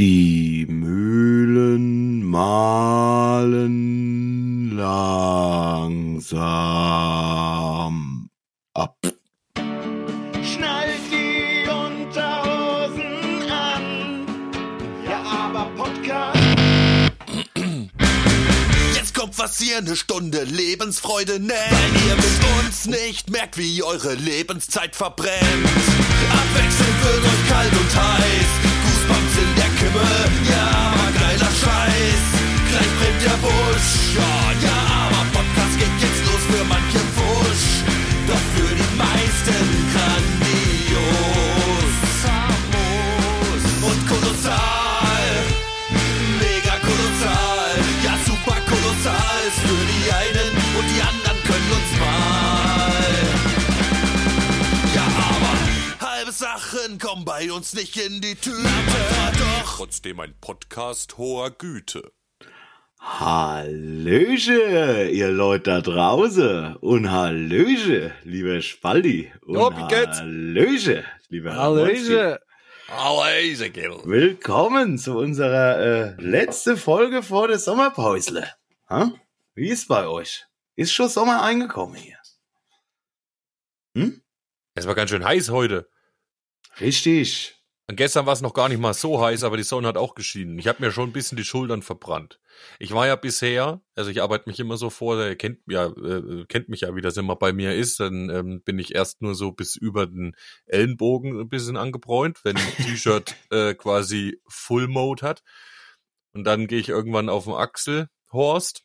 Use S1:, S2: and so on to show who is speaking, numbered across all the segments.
S1: Die Mühlen mahlen langsam ab.
S2: Schnallt die Unterhosen an. Ja, aber Podcast.
S3: Jetzt kommt was ihr eine Stunde Lebensfreude nennt. Weil ihr mit uns nicht merkt, wie eure Lebenszeit verbrennt. Abwechselnd wird euch kalt und heiß. Kimme, ja, aber geiler Scheiß. Gleich brennt der Busch, ja, ja, aber Podcast geht jetzt los für manche uns nicht in die Tüte. Doch trotzdem ein Podcast hoher Güte.
S1: Hallöche, ihr Leute da draußen. Und Hallöche, lieber Spaldi. Und
S4: geht's?
S1: Hallöche, lieber.
S4: Hallöche.
S3: Hallöche, Gil.
S1: Willkommen zu unserer äh, letzten Folge vor der Sommerpäusle. Ha? Wie ist bei euch? Ist schon Sommer eingekommen hier? Hm?
S4: Es war ganz schön heiß heute.
S1: Richtig.
S4: Und gestern war es noch gar nicht mal so heiß, aber die Sonne hat auch geschienen. Ich habe mir schon ein bisschen die Schultern verbrannt. Ich war ja bisher, also ich arbeite mich immer so vor, ihr kennt, ja, äh, kennt mich ja, wie das immer bei mir ist, dann ähm, bin ich erst nur so bis über den Ellenbogen ein bisschen angebräunt, wenn ein T-Shirt äh, quasi Full Mode hat. Und dann gehe ich irgendwann auf den Achselhorst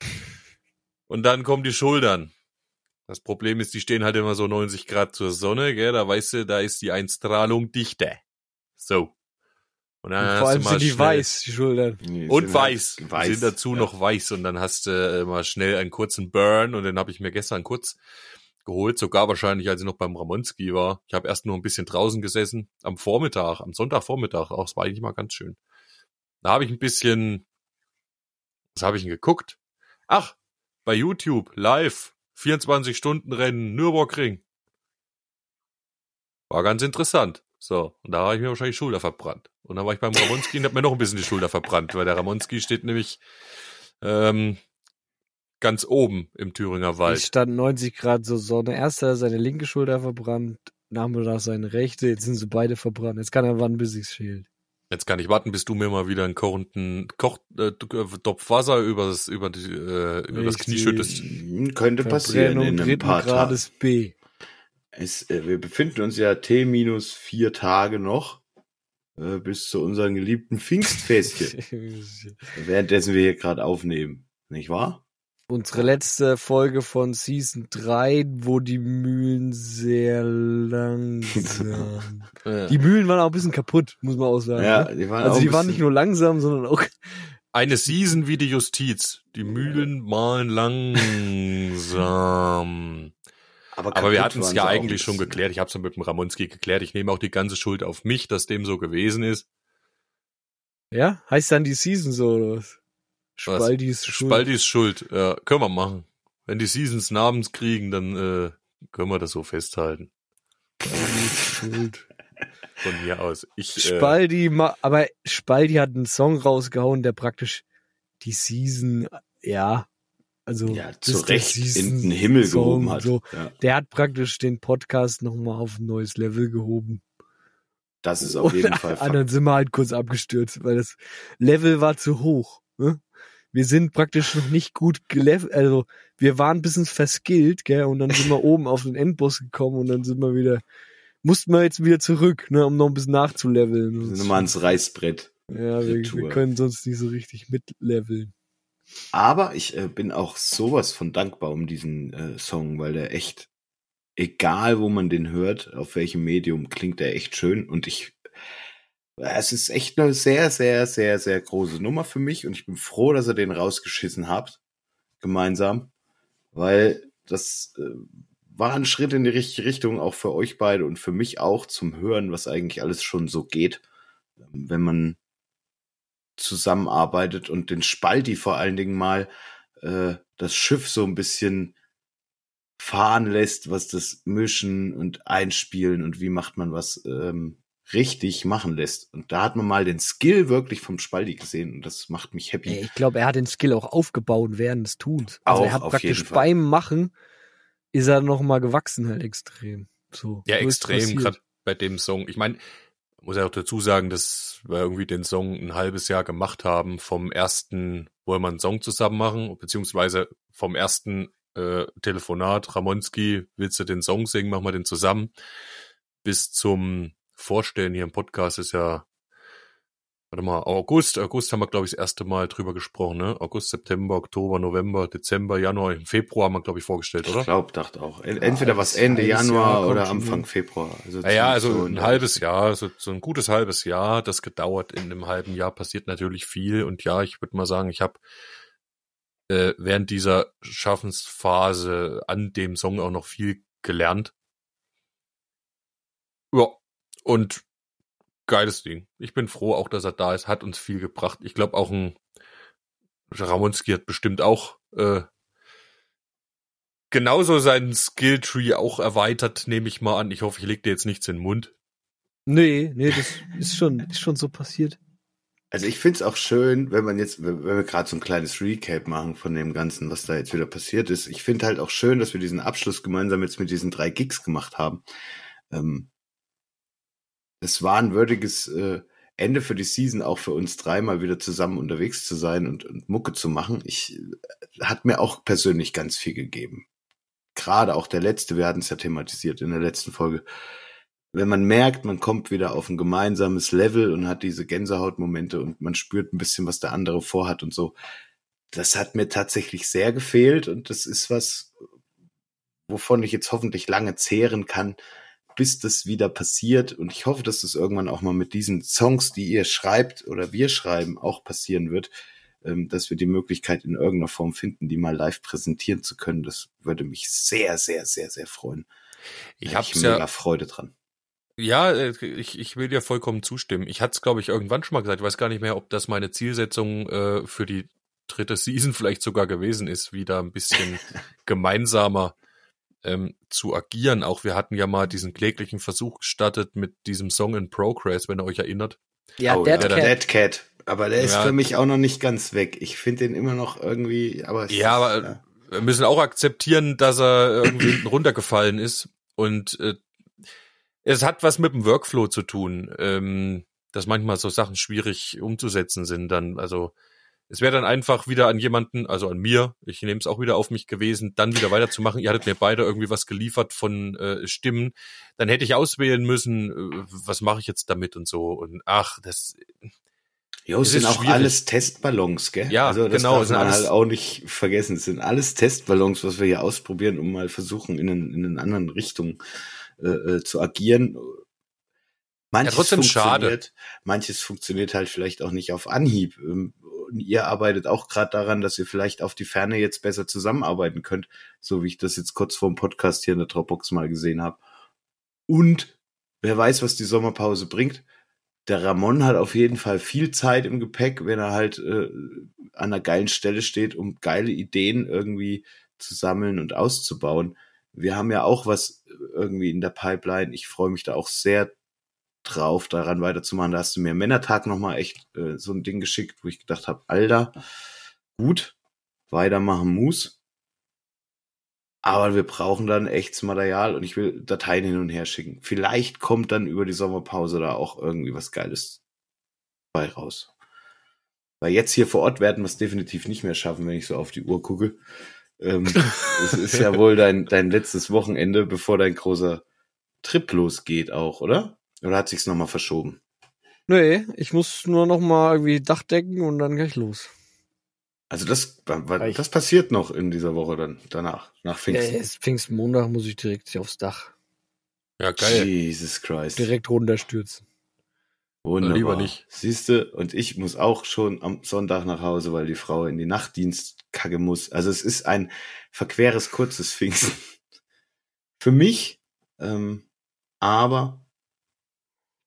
S4: und dann kommen die Schultern. Das Problem ist, die stehen halt immer so 90 Grad zur Sonne, gell? Da weißt du, da ist die Einstrahlung dichter. So. Und dann
S5: Und
S4: hast
S5: vor allem
S4: du mal
S5: sind die
S4: schnell-
S5: weiß, die Schultern.
S1: Die
S4: Und
S1: sind
S4: weiß.
S1: halt
S4: weiß. Sind dazu
S1: ja.
S4: noch weiß. Und dann hast du äh, mal schnell einen kurzen Burn. Und den habe ich mir gestern kurz geholt. Sogar wahrscheinlich, als ich noch beim Ramonski war. Ich habe erst nur ein bisschen draußen gesessen. Am Vormittag, am Sonntagvormittag. Auch, es war eigentlich mal ganz schön. Da habe ich ein bisschen, was habe ich denn geguckt? Ach, bei YouTube, live, 24 Stunden Rennen, Nürburgring. War ganz interessant. So, und da habe ich mir wahrscheinlich die Schulter verbrannt. Und dann war ich beim Ramonski und habe mir noch ein bisschen die Schulter verbrannt, weil der Ramonski steht nämlich ähm, ganz oben im Thüringer
S5: Es
S4: Wald.
S5: stand 90 Grad so Sonne. Erst hat er seine linke Schulter verbrannt, Nachmittag seine rechte. Jetzt sind sie beide verbrannt. Jetzt kann er warten, bis sich's schält.
S4: Jetzt kann ich warten, bis du mir mal wieder einen kochenden Koch, äh, Topf Wasser über das, über die, äh, über das. Knie schüttest.
S1: Könnte passieren in ein paar Tagen.
S5: Grades B.
S1: Es, äh, wir befinden uns ja T minus vier Tage noch äh, bis zu unserem geliebten Pfingstfestchen. währenddessen wir hier gerade aufnehmen. Nicht wahr?
S5: Unsere letzte Folge von Season 3, wo die Mühlen sehr langsam. Die Mühlen waren auch ein bisschen kaputt, muss man auch sagen.
S1: Ja,
S5: ne?
S1: die waren
S5: Also
S1: auch
S5: die waren nicht nur langsam, sondern auch
S4: Eine Season wie die Justiz. Die Mühlen malen langsam. Aber wir
S1: kaputt
S4: hatten es ja eigentlich schon geklärt. Ich habe es mit dem Ramonski geklärt. Ich nehme auch die ganze Schuld auf mich, dass dem so gewesen ist.
S5: Ja? Heißt dann die Season so oder was? Spaldis Schuld.
S4: Spaldis Schuld. Ja, können wir machen. Wenn die Seasons Namens kriegen, dann äh, können wir das so festhalten.
S5: Spaldis Schuld.
S4: Von mir aus. Ich, äh,
S5: Spaldi, ma- aber Spaldi hat einen Song rausgehauen, der praktisch die Season, ja, also
S1: ja, zu Recht in den Himmel
S5: Song,
S1: gehoben hat.
S5: So.
S1: Ja,
S5: Der hat praktisch den Podcast nochmal auf ein neues Level gehoben.
S1: das ist auf jeden Fall
S5: Und dann sind wir halt kurz abgestürzt, weil das Level war zu hoch. Ne? Wir sind praktisch noch nicht gut gelevelt, also wir waren ein bisschen verskillt, gell, und dann sind wir oben auf den Endboss gekommen und dann sind wir wieder, mussten wir jetzt wieder zurück, ne, um noch ein bisschen nachzuleveln.
S1: Wir sind nochmal ans Reißbrett.
S5: Ja, wir, wir können sonst nicht so richtig mitleveln.
S1: Aber ich äh, bin auch sowas von dankbar um diesen äh, Song, weil der echt, egal wo man den hört, auf welchem Medium, klingt der echt schön. Und ich, es ist echt eine sehr, sehr, sehr, sehr große Nummer für mich. Und ich bin froh, dass ihr den rausgeschissen habt, gemeinsam, weil das äh, war ein Schritt in die richtige Richtung, auch für euch beide und für mich auch zum Hören, was eigentlich alles schon so geht, wenn man zusammenarbeitet und den Spalti vor allen Dingen mal äh, das Schiff so ein bisschen fahren lässt, was das Mischen und Einspielen und wie macht man was ähm, richtig machen lässt. Und da hat man mal den Skill wirklich vom Spaldi gesehen und das macht mich happy.
S5: Ich glaube, er hat den Skill auch aufgebaut während des Tuns. Also
S1: Auch,
S5: er hat
S1: auf
S5: praktisch
S1: jeden Fall.
S5: beim Machen ist er noch mal gewachsen halt extrem. So.
S4: Ja, extrem, gerade bei dem Song. Ich meine, muss ja auch dazu sagen, dass wir irgendwie den Song ein halbes Jahr gemacht haben, vom ersten, wollen wir einen Song zusammen machen, beziehungsweise vom ersten äh, Telefonat, Ramonski, willst du den Song singen, machen wir den zusammen, bis zum Vorstellen hier im Podcast ist ja, warte mal, August, August haben wir, glaube ich, das erste Mal drüber gesprochen, ne? August, September, Oktober, November, Dezember, Januar, im Februar haben wir, glaube ich, vorgestellt, oder?
S1: Ich glaube, dachte auch. En- Entweder was Ende Januar
S5: Jahr
S1: oder Anfang
S5: hin.
S1: Februar. Also
S4: Ja, ja, also
S1: so in
S4: ein halbes. Jahr, so, so ein gutes halbes Jahr, das gedauert. In einem halben Jahr passiert natürlich viel. Und ja, ich würde mal sagen, ich habe äh, während dieser Schaffensphase an dem Song auch noch viel gelernt. Ja, und geiles Ding. Ich bin froh auch, dass er da ist, hat uns viel gebracht. Ich glaube auch ein Ramonski hat bestimmt auch äh, genauso seinen Skilltree auch erweitert, nehme ich mal an. Ich hoffe, ich leg dir jetzt nichts in den Mund.
S5: Nee, nee, das ist schon, ist schon so passiert.
S1: Also ich find's auch schön, wenn man jetzt, wenn wir gerade so ein kleines Recap machen von dem Ganzen, was da jetzt wieder passiert ist. Ich finde halt auch schön, dass wir diesen Abschluss gemeinsam jetzt mit diesen drei Gigs gemacht haben. Ähm, es war ein würdiges äh, Ende für die Season, auch für uns drei mal wieder zusammen unterwegs zu sein und, und Mucke zu machen. Ich äh, hat mir auch persönlich ganz viel gegeben. Gerade auch der letzte, wir hatten es ja thematisiert in der letzten Folge. Wenn man merkt, man kommt wieder auf ein gemeinsames Level und hat diese Gänsehautmomente und man spürt ein bisschen, was der andere vorhat und so. Das hat mir tatsächlich sehr gefehlt und das ist was, wovon ich jetzt hoffentlich lange zehren kann, bis das wieder passiert. Und ich hoffe, dass das irgendwann auch mal mit diesen Songs, die ihr schreibt oder wir schreiben, auch passieren wird, ähm, dass wir die Möglichkeit in irgendeiner Form finden, die mal live präsentieren zu können. Das würde mich sehr, sehr, sehr, sehr freuen.
S4: Ich
S1: hätte mega
S4: ja,
S1: Freude dran.
S4: ja, äh, ich, ich will dir vollkommen zustimmen. Ich hatte es, glaube ich, irgendwann schon mal gesagt. Ich weiß gar nicht mehr, ob das meine Zielsetzung äh, für die dritte Season vielleicht sogar gewesen ist, wieder ein bisschen gemeinsamer ähm, zu agieren. Auch wir hatten ja mal diesen kläglichen Versuch gestartet mit diesem Song in Progress, wenn ihr euch erinnert.
S5: Ja,
S1: oh,
S5: Dead
S1: ja,
S5: Cat.
S1: Dead Cat. Aber der ist
S4: Ja.
S1: für mich auch noch nicht ganz weg. Ich finde den immer noch irgendwie, aber es
S4: Ja,
S1: ist,
S4: aber wir müssen auch akzeptieren, dass er irgendwie hinten runtergefallen ist. Und äh, es hat was mit dem Workflow zu tun, ähm, dass manchmal so Sachen schwierig umzusetzen sind. Dann, also es wäre dann einfach wieder an jemanden, also an mir, ich nehme es auch wieder auf mich gewesen, dann wieder weiterzumachen. Ihr hattet mir beide irgendwie was geliefert von äh, Stimmen. Dann hätte ich auswählen müssen, äh, was mache ich jetzt damit und so. Und ach, das
S1: Jo, es sind auch
S4: schwierig.
S1: alles Testballons, gell?
S4: Ja,
S1: also das
S4: genau,
S1: darf man
S4: alles-
S1: halt auch nicht vergessen. Es sind alles Testballons, was wir hier ausprobieren, um mal versuchen, in, einen, in einen anderen Richtung äh, äh, zu agieren. Manches
S4: trotzdem schade.
S1: manches funktioniert halt vielleicht auch nicht auf Anhieb. Und ihr arbeitet auch gerade daran, dass ihr vielleicht auf die Ferne jetzt besser zusammenarbeiten könnt, so wie ich das jetzt kurz vor dem Podcast hier in der Dropbox mal gesehen habe. Und wer weiß, was die Sommerpause bringt der Ramon hat auf jeden Fall viel Zeit im Gepäck, wenn er halt äh, an einer geilen Stelle steht, um geile Ideen irgendwie zu sammeln und auszubauen. Wir haben ja auch was irgendwie in der Pipeline. Ich freue mich da auch sehr drauf, daran weiterzumachen. Da hast du mir Männertag nochmal echt äh, so ein Ding geschickt, wo ich gedacht habe, Alter, gut, weitermachen muss. Aber wir brauchen dann echtes Material und ich will Dateien hin und her schicken. Vielleicht kommt dann über die Sommerpause da auch irgendwie was Geiles bei raus. Weil jetzt hier vor Ort werden wir es definitiv nicht mehr schaffen, wenn ich so auf die Uhr gucke. Ähm, es ist ja wohl dein, dein letztes Wochenende, bevor dein großer Trip losgeht auch, oder? Oder hat sich's nochmal verschoben?
S5: Nee, ich muss nur noch mal irgendwie Dach decken und dann gleich los.
S1: Also das, das passiert noch in dieser Woche dann, danach, nach
S5: Ja,
S1: Pfingsten.
S5: jetzt Pfingstmontag muss ich direkt aufs Dach.
S4: ja geil.
S1: Jesus Christ.
S5: Direkt runterstürzen.
S1: Wunderbar.
S4: Lieber nicht.
S1: Siehste, und ich muss auch schon am Sonntag nach Hause, weil die Frau in die Nachtdienst kacke muss. Also es ist ein verqueres, kurzes Pfingsten. Für mich, ähm, aber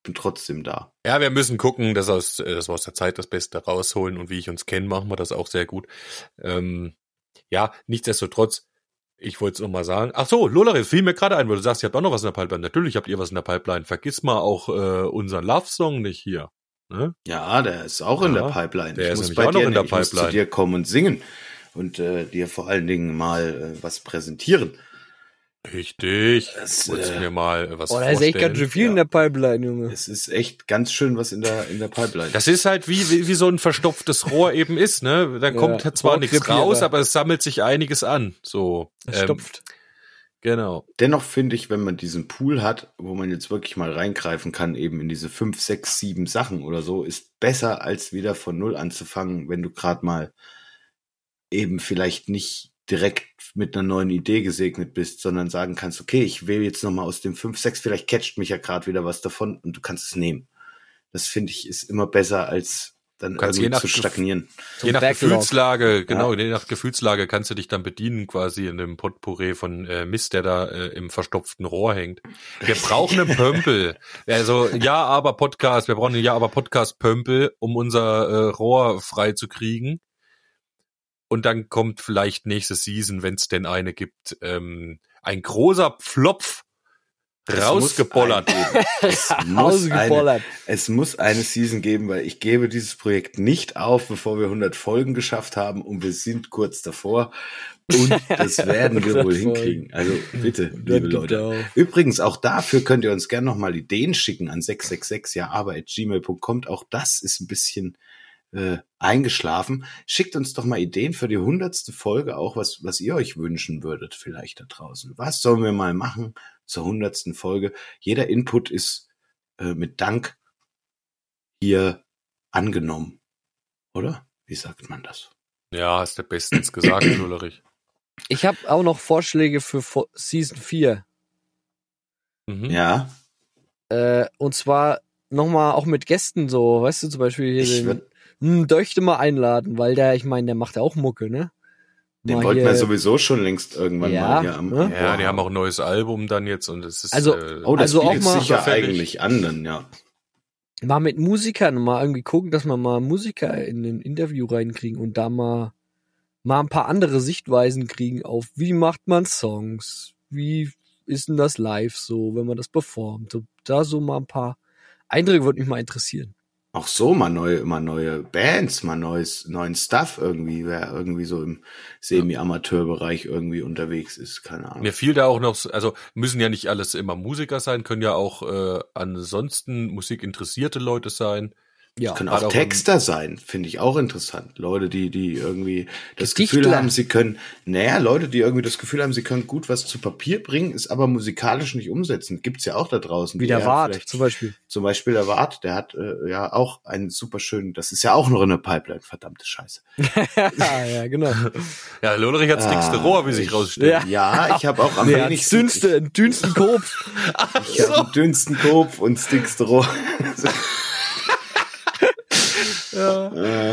S1: bin trotzdem da.
S4: Ja, wir müssen gucken, dass, aus, äh, dass wir aus der Zeit das Beste rausholen und wie ich uns kenne, machen wir das auch sehr gut. Ähm, ja, nichtsdestotrotz, Ich wollte es noch mal sagen. Ach so, Lolaris, fiel mir gerade ein, weil du sagst, ihr habt auch noch was in der Pipeline. Natürlich habt ihr was in der Pipeline. Vergiss mal auch äh, unseren Love-Song nicht hier. Ne?
S1: Ja, der ist auch in
S4: Ja,
S1: der Pipeline.
S4: der
S1: ich
S4: ist
S1: muss bei
S4: auch noch
S1: dir,
S4: in der
S1: ich muss zu
S4: Pipeline.
S1: dir kommen und singen und äh, dir vor allen Dingen mal äh, was präsentieren.
S4: Richtig.
S1: Das,
S4: Wolltest du
S1: äh,
S4: mir mal was
S5: Oh, da ist echt ganz schön viel
S1: Ja.
S5: in der Pipeline, Junge.
S1: Es ist echt ganz schön was in der in der Pipeline.
S4: Das ist halt wie, wie, wie so ein verstopftes Rohr eben ist, ne? Dann
S5: Ja,
S4: kommt zwar nichts raus, aber es sammelt sich einiges an. So.
S5: Das
S4: ähm,
S5: stopft.
S4: Genau.
S1: Dennoch finde ich, wenn man diesen Pool hat, wo man jetzt wirklich mal reingreifen kann, eben in diese fünf, sechs, sieben Sachen oder so, ist besser als wieder von null anzufangen, wenn du gerade mal eben vielleicht nicht direkt mit einer neuen Idee gesegnet bist, sondern sagen kannst, okay, ich wähle jetzt noch mal aus dem fünf, sechs, vielleicht catcht mich ja gerade wieder was davon und du kannst es nehmen. Das finde ich ist immer besser als dann
S4: kannst
S1: irgendwie
S4: je nach
S1: zu
S4: Gef-
S1: stagnieren.
S4: je nach
S5: Backlog.
S4: Gefühlslage, genau, je nach Gefühlslage kannst du dich dann bedienen quasi in dem Potpourri von äh, Mist, der da äh, im verstopften Rohr hängt. Wir brauchen einen Pömpel. Also ja, aber Podcast, wir brauchen einen Ja, aber Podcast Pömpel, um unser äh, Rohr frei zu kriegen. Und dann kommt vielleicht nächste Season, wenn es denn eine gibt, ähm, ein großer Pflopf
S1: Es
S4: rausgebollert.
S1: muss ein- Es muss eine, es muss eine Season geben, weil ich gebe dieses Projekt nicht auf, bevor wir 100 Folgen geschafft haben und wir sind kurz davor und das werden wir
S5: 100
S1: wohl hinkriegen. Also bitte, liebe Leute.
S5: auch.
S1: Übrigens, auch dafür könnt ihr uns gerne nochmal Ideen schicken an 666 ja, aber at gmail.com. Auch das ist ein bisschen äh, eingeschlafen. Schickt uns doch mal Ideen für die hundertste Folge, auch was, was ihr euch wünschen würdet, vielleicht da draußen. Was sollen wir mal machen zur hundertsten Folge? Jeder Input ist äh, mit Dank hier angenommen. Oder? Wie sagt man das?
S4: Ja, hast du bestens gesagt, Lullerich.
S5: Ich habe auch noch Vorschläge für Fo- Season 4.
S4: Mhm.
S1: Ja,
S5: Äh, und zwar nochmal auch mit Gästen so, weißt du, zum Beispiel hier
S1: ich
S5: den hm, Döchte mal einladen, weil der, ich meine, der macht ja auch Mucke, ne?
S1: den
S5: Mal
S1: wollten
S5: hier-
S1: wir sowieso schon längst irgendwann
S5: Ja,
S1: mal hier am.
S5: ne?
S4: Ja, die haben auch ein neues Album dann jetzt und es ist
S5: Also-
S4: äh,
S1: Oh, das
S5: Also auch mal-
S1: sich ja
S4: Fertig.
S1: eigentlich an, dann, ja.
S5: mal mit Musikern mal irgendwie gucken, dass wir mal Musiker in ein Interview reinkriegen und da mal mal ein paar andere Sichtweisen kriegen auf wie macht man Songs, wie ist denn das live so, wenn man das performt. So, da so mal ein paar Eindrücke würde mich mal interessieren.
S1: Auch so mal neue, mal neue Bands, mal neues, neuen Stuff irgendwie, wer irgendwie so im Semi-Amateur-Bereich irgendwie unterwegs ist, keine Ahnung.
S4: Mir fiel da auch noch, so- also müssen ja nicht alles immer Musiker sein, können ja auch äh, ansonsten musikinteressierte Leute sein.
S5: Ja,
S1: Können auch
S4: auch
S1: Texter sein, finde ich auch interessant. Leute, die, die irgendwie das
S5: Gedichtler.
S1: Gefühl haben, sie können, naja, Leute, die irgendwie das Gefühl haben, sie können gut was zu Papier bringen, ist aber musikalisch nicht umsetzen. Gibt's ja auch da draußen.
S5: wie der
S1: ja
S5: Wart zum Beispiel.
S1: Zum Beispiel der Wart, der hat äh, ja auch einen super schönen, das ist ja auch noch in der Pipeline, verdammte Scheiße.
S5: ja, ja, genau.
S4: Ja, hat's dickste
S1: Ah,
S4: Rohr, wie sich
S1: ich-
S4: rausstellt.
S5: Ja.
S1: Ja, ich habe auch am
S5: Der
S1: wenigsten.
S5: dünnste, dünnsten Kopf.
S1: Ich habe den dünnsten Kopf und das dickste Rohr.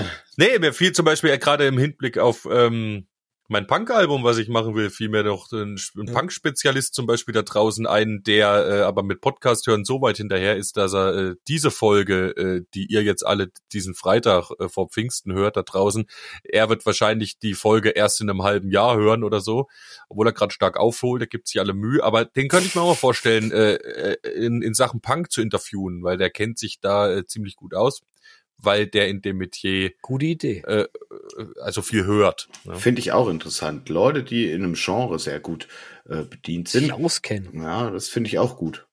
S1: äh,
S4: Nee, mir fiel zum Beispiel ja gerade im Hinblick auf ähm, mein Punk-Album, was ich machen will, fiel mir doch ein, ein Punk-Spezialist zum Beispiel da draußen ein, der äh, aber mit Podcast hören so weit hinterher ist, dass er äh, diese Folge, äh, die ihr jetzt alle diesen Freitag äh, vor Pfingsten hört da draußen, er wird wahrscheinlich die Folge erst in einem halben Jahr hören oder so, obwohl er gerade stark aufholt, der gibt sich alle Mühe, aber den könnte ich mir auch mal vorstellen, äh, äh, in, in Sachen Punk zu interviewen, weil der kennt sich da äh, ziemlich gut aus, weil der in dem Metier
S5: Gute Idee.
S4: äh, also viel hört. Ne?
S1: Finde ich auch interessant. Leute, die in einem Genre sehr gut äh, bedient
S5: Sich
S1: sind.
S5: auskennen.
S1: Ja, das finde ich auch gut.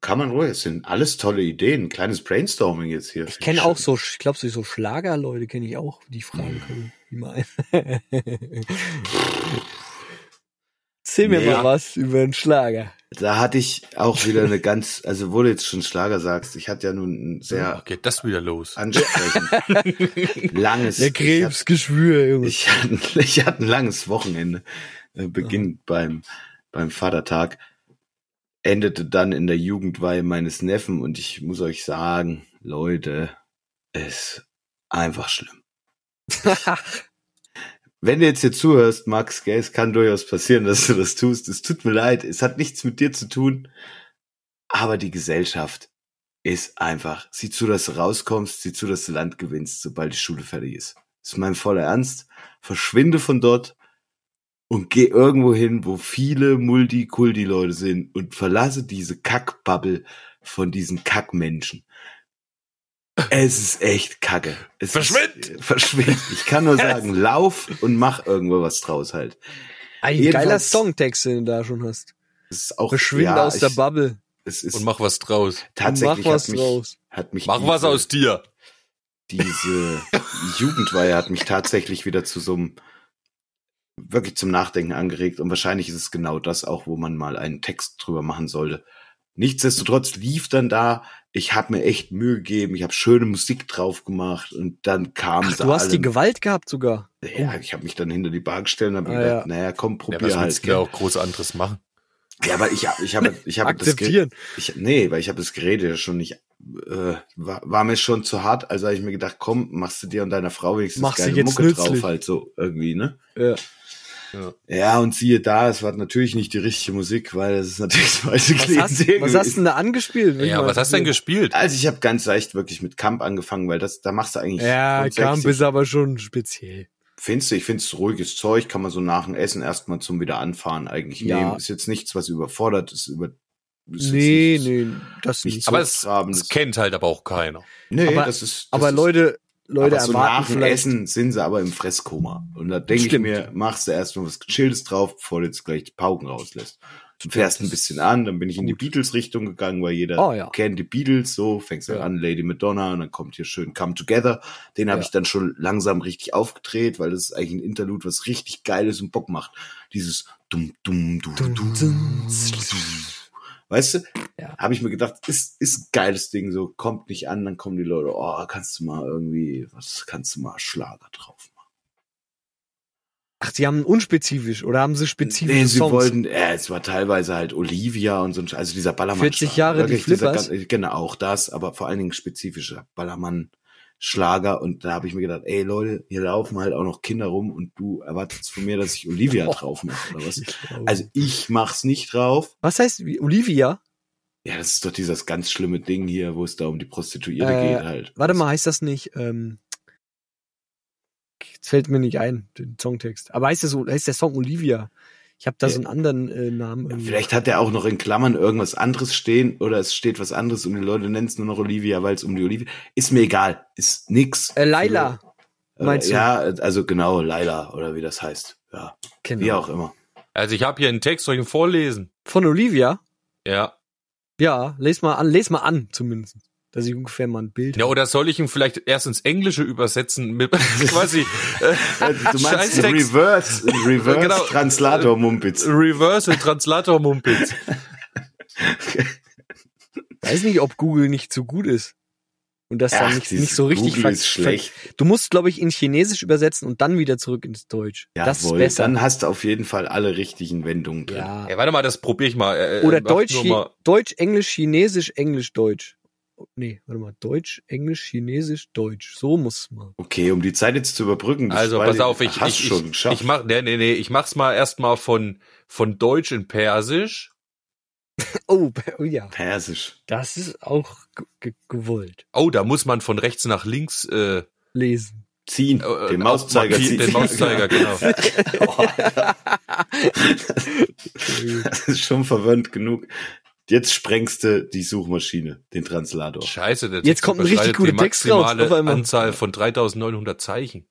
S1: Kann man ruhig. Es sind alles tolle Ideen. Ein kleines Brainstorming jetzt hier.
S5: Ich kenne auch so, ich glaube, so Schlagerleute kenne ich auch, die fragen können, wie man. Erzähl mir
S1: Nee.
S5: mal was über einen Schlager.
S1: Da hatte ich auch wieder eine ganz, also wo du jetzt schon Schlager sagst, ich hatte ja nun ein sehr
S4: Ach, geht das wieder los?
S1: ansprechend langes.
S5: Der Krebsgeschwür, Junge.
S1: Ich hatte, ich hatte ein langes Wochenende. Äh, beginnt beim, beim Vatertag. Endete dann in der Jugendweihe meines Neffen und ich muss euch sagen, Leute, ist einfach schlimm. Wenn du jetzt hier zuhörst, Max, gell, es kann durchaus passieren, dass du das tust. Es tut mir leid, es hat nichts mit dir zu tun. Aber die Gesellschaft ist einfach, sieh zu, dass du rauskommst, sieh zu, dass du Land gewinnst, sobald die Schule fertig ist. Das ist mein voller Ernst. Verschwinde von dort und geh irgendwo hin, wo viele Multikulti-Leute sind und verlasse diese Kackbubble von diesen Kackmenschen. Es ist echt kacke. Es
S4: Verschwind!
S1: Ist, verschwind! Ich kann nur sagen, lauf und mach irgendwo was draus halt.
S5: Ein
S1: Jedenfalls-
S5: geiler Songtext, den du da schon hast.
S1: Es ist auch,
S5: Verschwinde
S1: ja,
S5: aus der
S1: ich-
S5: Bubble.
S1: Es ist
S4: Und mach was draus.
S1: tatsächlich
S5: mach was
S1: hat mich,
S5: draus.
S1: hat mich
S4: Mach was
S1: diese-
S4: aus dir.
S1: diese Jugendweihe hat mich tatsächlich wieder zu so einem wirklich zum Nachdenken angeregt und wahrscheinlich ist es genau das auch, wo man mal einen Text drüber machen sollte. Nichtsdestotrotz lief dann da, ich habe mir echt Mühe gegeben, ich habe schöne Musik drauf gemacht und dann kam
S5: Ach, du hast die Gewalt gehabt sogar.
S1: ja, ich habe mich dann hinter die Bar gestellt und habe
S5: Ah,
S1: gedacht,
S5: ja.
S1: naja, komm,
S4: Ja,
S1: probier
S4: was
S1: halt.
S4: du da auch groß anderes machen?
S1: Ja, aber ich habe ich habe ich habe das Ge-
S5: Akzeptieren.
S1: ich, nee, weil ich habe das Gerät ja schon nicht, äh, war, war mir schon zu hart, also habe ich mir gedacht, komm, machst du dir und deiner Frau wenigstens
S5: Mach sie
S1: geile Mucke drauf
S5: nützlich.
S1: halt so irgendwie, ne?
S5: Ja.
S1: Ja, und siehe da, es war natürlich nicht die richtige Musik, weil es ist natürlich das falsche
S5: Was, hast,
S1: Klientel
S5: was hast du denn da angespielt?
S4: Ja, was hast du denn gespielt?
S1: Also ich habe ganz leicht wirklich mit Camp angefangen, weil das, da machst du eigentlich.
S5: Ja, Camp ist aber schon speziell.
S1: Findest du, ich find's ruhiges Zeug, kann man so nach dem Essen erstmal zum wieder anfahren eigentlich
S5: Ja.
S1: nehmen. Ist jetzt nichts, was überfordert, ist über. Ist
S5: Nee,
S1: nicht,
S5: nee, das
S1: nicht so
S4: Aber es, es kennt halt aber auch keiner.
S1: Nee,
S5: aber-
S1: das ist. Das
S5: aber
S1: ist,
S5: Leute, Leute
S1: aber so
S5: erwarten
S1: nach dem
S5: vielleicht.
S1: Essen sind sie aber im Fresskoma. Und da denke ich mir, machst du erstmal was Gechilltes drauf, bevor du jetzt gleich die Pauken rauslässt. Du fährst ein bisschen an, dann bin ich in die. Beatles-Richtung gegangen, weil jeder
S5: Oh, ja.
S1: kennt die Beatles so, fängst dann
S5: Ja.
S1: an, Lady Madonna, und dann kommt hier schön Come Together. Den habe
S5: Ja.
S1: ich dann schon langsam richtig aufgedreht, weil das ist eigentlich ein Interlude, was richtig geil ist und Bock macht. Dieses dumm, dumm, du, du, du, Weißt du?
S5: Ja.
S1: Habe ich mir gedacht, ist, ist ein geiles Ding, so kommt nicht an, dann kommen die Leute, oh, kannst du mal irgendwie, was kannst du mal Schlager drauf machen?
S5: Ach, die haben unspezifisch oder haben sie spezifische
S1: Nee, sie
S5: Songs?
S1: wollten, ja, es war teilweise halt Olivia und so, also dieser Ballermann.
S5: 40 Jahre die Flippers?
S1: Genau, auch das, aber vor allen Dingen spezifischer Ballermann. Schlager und da habe ich mir gedacht, ey Leute, hier laufen halt auch noch Kinder rum und du erwartest von mir, dass ich Olivia drauf mache oder was? Also ich mach's nicht drauf.
S5: was heißt Olivia?
S1: Ja, das ist doch dieses ganz schlimme Ding hier, wo es da um die Prostituierte
S5: Äh,
S1: geht halt.
S5: Warte mal, heißt das nicht? Ähm, jetzt fällt mir nicht ein, den Songtext. Aber heißt, das, heißt der Song Olivia? Ich habe da so einen anderen äh, Namen. irgendwie.
S1: Vielleicht hat er auch noch in Klammern irgendwas anderes stehen oder es steht was anderes und die Leute nennen es nur noch Olivia, weil es um die Olivia. Ist mir egal. Ist nix.
S5: Äh, Laila,
S1: Für-
S5: meinst du?
S1: Ja, also genau, Laila oder wie das heißt. Ja,
S5: genau.
S1: wie auch immer.
S4: Also ich habe hier einen Text, soll ich ihn vorlesen?
S5: Von Olivia?
S4: Ja.
S5: Ja, les mal an, les mal an zumindest. Dass ich ungefähr mal ein Bild
S4: Ja, oder soll ich ihn vielleicht erst ins Englische übersetzen mit quasi äh,
S1: Du meinst. Reverse, Reverse
S4: Genau.
S1: Translator Mumpitz.
S4: Reversal Translator Mumpitz.
S5: weiß nicht, ob Google nicht so gut ist. Und das dann nicht, nicht so richtig
S1: Google ist schlecht.
S5: Du musst, glaube ich, in Chinesisch übersetzen und dann wieder zurück ins Deutsch. das ist
S1: Jawohl,
S5: besser.
S1: dann hast du auf jeden Fall alle richtigen Wendungen drin.
S5: ja.
S4: Ja, warte mal, das probiere ich mal. Äh,
S5: Oder
S4: mach
S5: Deutsch,
S4: mal.
S5: Deutsch, Englisch, Chinesisch, Englisch, Deutsch. Nee, warte mal. Deutsch, Englisch, Chinesisch, Deutsch. So muss man.
S1: Okay, um die Zeit jetzt zu überbrücken.
S4: Also pass auf, ich
S1: hast
S4: ich,
S1: schon
S4: ich,
S1: geschafft.
S4: ich mach nee, nee, nee, ich mach's mal erstmal von von Deutsch in Persisch.
S5: Oh, oh ja.
S1: Persisch.
S5: Das ist auch ge- ge gewollt.
S4: Oh, da muss man von rechts nach links äh,
S5: Lesen.
S1: Ziehen,
S4: äh,
S1: den Mauszeiger ziehen.
S4: Den Mauszeiger, genau.
S1: Das ist schon verwirrend genug. Jetzt sprengst du die Suchmaschine, den Translator.
S4: Scheiße, der
S5: Jetzt
S4: Text
S5: kommt ein richtig guter
S4: die
S5: Text raus, auf einmal.
S4: Anzahl von 3900 Zeichen.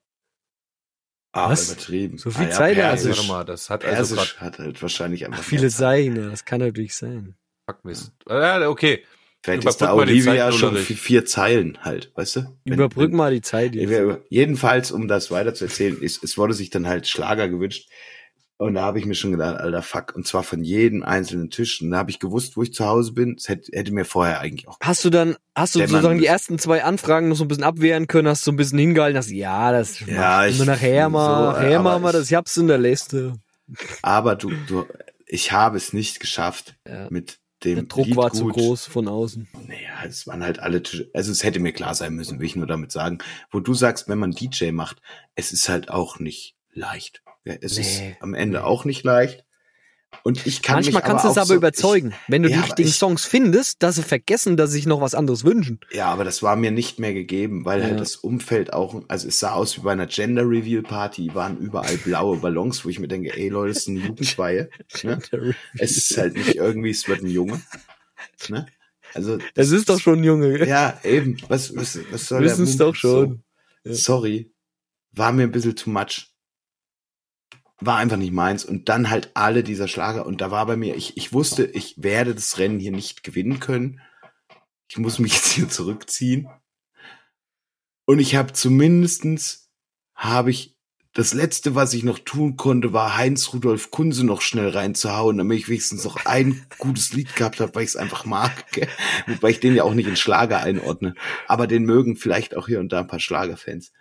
S1: Ah,
S5: Was?
S1: übertrieben.
S5: So viel
S1: ah, ja,
S5: Zeit hat er.
S4: Also,
S1: Persisch,
S4: warte mal, das hat also
S1: Persisch
S4: gerade
S1: hat halt wahrscheinlich einfach
S5: Ach, viele. Zeichen, das kann natürlich sein.
S4: Fuckmist. Ja, okay.
S1: Vielleicht ist da Olivia schon vier, vier Zeilen halt, weißt du? Wenn-
S5: Überbrück
S1: wenn-
S5: mal die Zeit jetzt.
S1: Jedenfalls, um das weiter zu erzählen, ist, es wurde sich dann halt Schlager gewünscht. Und da habe ich mir schon gedacht, alter Fuck, und zwar von jedem einzelnen Tisch. Und da habe ich gewusst, wo ich zu Hause bin. Das hätte, hätte mir vorher eigentlich auch.
S5: Hast du dann, hast du sozusagen die ersten zwei Anfragen noch so ein bisschen abwehren können, hast so ein bisschen hingehalten, hast, ja, das
S1: Ja, ich-
S5: immer nachher mal,
S1: so,
S5: nachher wir
S1: ich-
S5: das, ich hab's in der Liste.
S1: Aber du, du, ich habe es nicht geschafft
S5: Ja.
S1: mit dem
S5: Der Druck
S1: Lied
S5: war zu groß von außen.
S1: Naja, es waren halt alle Tische. Also es hätte mir klar sein müssen, will ich nur damit sagen. Wo du sagst, wenn man DJ macht, es ist halt auch nicht leicht. Ja, es
S5: Nee,
S1: ist am Ende auch nicht leicht. Und ich kann
S5: Manchmal kannst du es aber
S1: so,
S5: überzeugen. Wenn du
S1: Ja,
S5: die richtigen
S1: ich-
S5: Songs findest, dass sie vergessen, dass sie sich noch was anderes wünschen.
S1: Ich, ja, aber das war mir nicht mehr gegeben, weil
S5: Ja.
S1: halt das Umfeld auch, also es sah aus wie bei einer Gender Reveal Party, waren überall blaue Ballons, wo ich mir denke, ey Leute, das ist eine Jugendweihe. ne? Es ist halt nicht irgendwie, es wird ein Junge. Ne? Also
S5: Es ist doch schon ein Junge.
S1: Ja, eben. Was, was, was soll der
S5: Wissen's
S1: Mumpitz
S5: doch schon.
S1: So? Sorry. War mir ein bisschen too much. War einfach nicht meins. Und dann halt alle dieser Schlager. Und da war bei mir, ich, ich wusste, ich werde das Rennen hier nicht gewinnen können. Ich muss mich jetzt hier zurückziehen. Und ich habe zumindestens habe ich das letzte, was ich noch tun konnte, war Heinz Rudolf Kunze noch schnell reinzuhauen, damit ich wenigstens noch ein gutes Lied gehabt habe, weil ich es einfach mag. Gell? Wobei ich den ja auch nicht in Schlager einordne. Aber den mögen vielleicht auch hier und da ein paar Schlagerfans.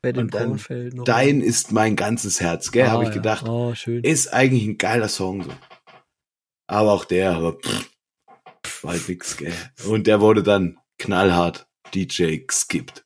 S5: Bei
S1: dann
S5: Braunfeld noch.
S1: Dein ist mein ganzes Herz, gell,
S5: Ah,
S1: habe ich
S5: ja.
S1: gedacht.
S5: Oh, schön.
S1: Ist eigentlich ein geiler Song so. Aber auch der, aber pff, pff, war halt nix, gell. Und der wurde dann knallhart DJ skippt.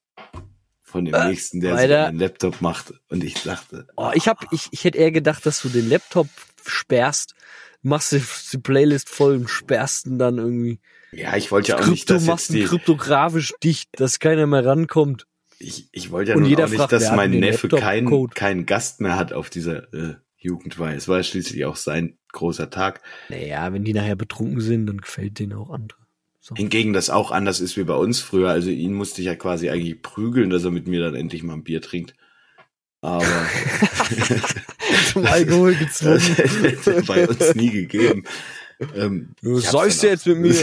S1: Von dem
S5: Äh,
S1: nächsten, der
S5: weiter.
S1: einen Laptop macht. Und ich dachte,
S5: Oh, ich hab, ich, ich hätte eher gedacht, dass du den Laptop sperrst, machst die, die Playlist voll und sperrst ihn dann irgendwie.
S1: ja, ich wollte ja auch nicht, dass jetzt die,
S5: kryptografisch dicht, dass keiner mehr rankommt.
S1: ich, ich wollte ja
S5: Und
S1: nun auch nicht,
S5: fragt,
S1: dass mein Neffe keinen, keinen Gast mehr hat auf dieser äh, Jugendweihe. Es war ja schließlich auch sein großer Tag.
S5: Naja, wenn die nachher betrunken sind, dann gefällt denen auch andere. So.
S1: Hingegen das auch anders ist wie bei uns früher. Also ihn musste ich ja quasi eigentlich prügeln, dass er mit mir dann endlich mal ein Bier trinkt. Aber
S5: Zum Alkohol
S1: das
S5: gezwungen.
S1: hätte bei uns nie gegeben. Ähm,
S5: Du säufst jetzt mit mir.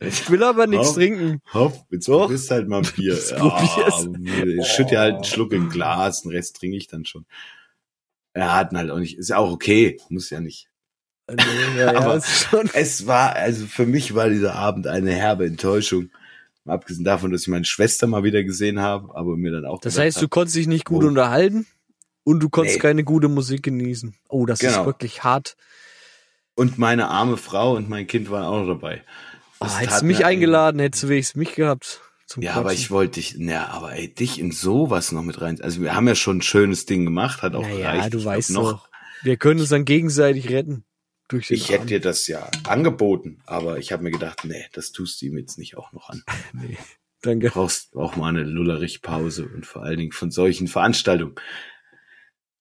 S5: ich will aber nichts
S1: Hopp.
S5: trinken.
S1: Hopp, jetzt
S5: Doch.
S1: probierst halt mal ein Bier.
S5: Jetzt probier's.
S1: ich schütte ja halt einen Schluck im Glas, den Rest trinke ich dann schon. Er hat halt auch nicht, ist ja auch okay, muss ja nicht.
S5: Ja, ja,
S1: Aber-
S5: ist.
S1: Es war, also für mich war dieser Abend eine herbe Enttäuschung. Abgesehen davon, dass ich meine Schwester mal wieder gesehen habe, aber mir dann auch
S5: Das heißt, du
S1: hab,
S5: konntest dich nicht gut
S1: Oh.
S5: unterhalten und du konntest
S1: Nee.
S5: keine gute Musik genießen. Oh, das ist
S1: Genau.
S5: wirklich hart.
S1: und meine arme Frau und mein Kind waren auch noch dabei. Das
S5: hättest du mich eingeladen, hättest du wenigstens mich gehabt. Zum
S1: Ja, aber
S5: Quatschen.
S1: ich wollte dich, ja, aber ey, dich in sowas noch mit rein. Also wir haben ja schon ein schönes Ding gemacht, hat auch
S5: Naja,
S1: gereicht.
S5: du
S1: Ich glaub,
S5: weißt
S1: noch.
S5: doch. Wir können uns dann gegenseitig retten. Durch den
S1: Ich hätte
S5: Abend.
S1: dir das ja angeboten, aber ich habe mir gedacht, nee, das tust du ihm jetzt nicht auch noch an.
S5: Nee,
S1: Du
S5: danke.
S1: brauchst auch mal eine Lullerich-Pause und vor allen Dingen von solchen Veranstaltungen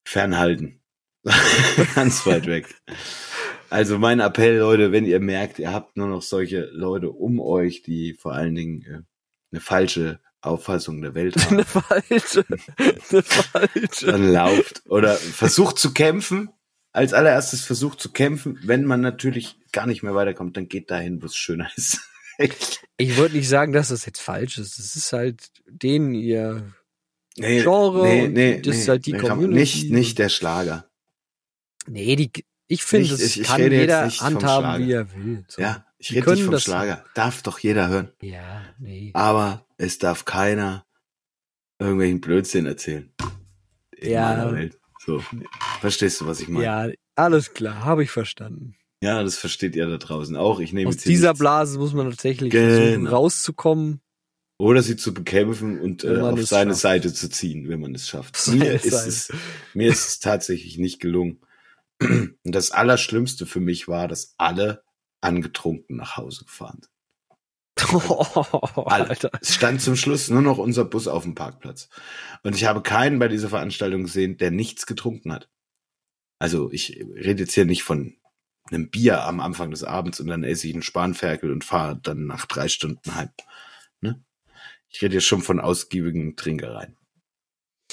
S1: fernhalten. Ganz weit weg. Also mein Appell, Leute, wenn ihr merkt, ihr habt nur noch solche Leute um euch, die vor allen Dingen äh, eine falsche Auffassung der Welt haben,
S5: Eine falsche. Eine falsche.
S1: dann lauft oder versucht zu kämpfen. Als allererstes versucht zu kämpfen. Wenn man natürlich gar nicht mehr weiterkommt, dann geht dahin, wo es schöner ist.
S5: Ich wollte nicht sagen, dass das jetzt falsch ist. Es ist halt denen ihr
S1: Nee,
S5: Genre und das ist halt die
S1: komm,
S5: Community.
S1: Nicht, nicht der Schlager.
S5: Nee, die, ich finde, es
S1: ich- ich
S5: kann jeder handhaben, wie er will. So.
S1: Ja, ich
S5: Die
S1: rede nicht vom
S5: das-
S1: Schlager. Darf doch jeder hören.
S5: Ja, nee.
S1: Aber es darf keiner irgendwelchen Blödsinn erzählen. In
S5: Ja.
S1: So. Verstehst du, was ich meine? Ja.
S5: Ja, alles klar, habe ich verstanden.
S1: das versteht ihr da draußen auch. Ich nehme
S5: Aus dieser
S1: nichts-
S5: Blase muss man tatsächlich
S1: Genau.
S5: versuchen, rauszukommen.
S1: Oder sie zu bekämpfen und äh, auf seine
S5: schafft.
S1: Seite zu ziehen, wenn man es schafft. Mir ist es, mir ist es tatsächlich nicht gelungen. Und das Allerschlimmste für mich war, dass alle angetrunken nach Hause gefahren sind. Alle.
S5: Alter.
S1: Es stand zum Schluss nur noch unser Bus auf dem Parkplatz. Und ich habe keinen bei dieser Veranstaltung gesehen, der nichts getrunken hat. Also ich rede jetzt hier nicht von einem Bier am Anfang des Abends und dann esse ich einen Spanferkel und fahre dann nach drei Stunden heim. Ne? Ich rede jetzt schon von ausgiebigen Trinkereien.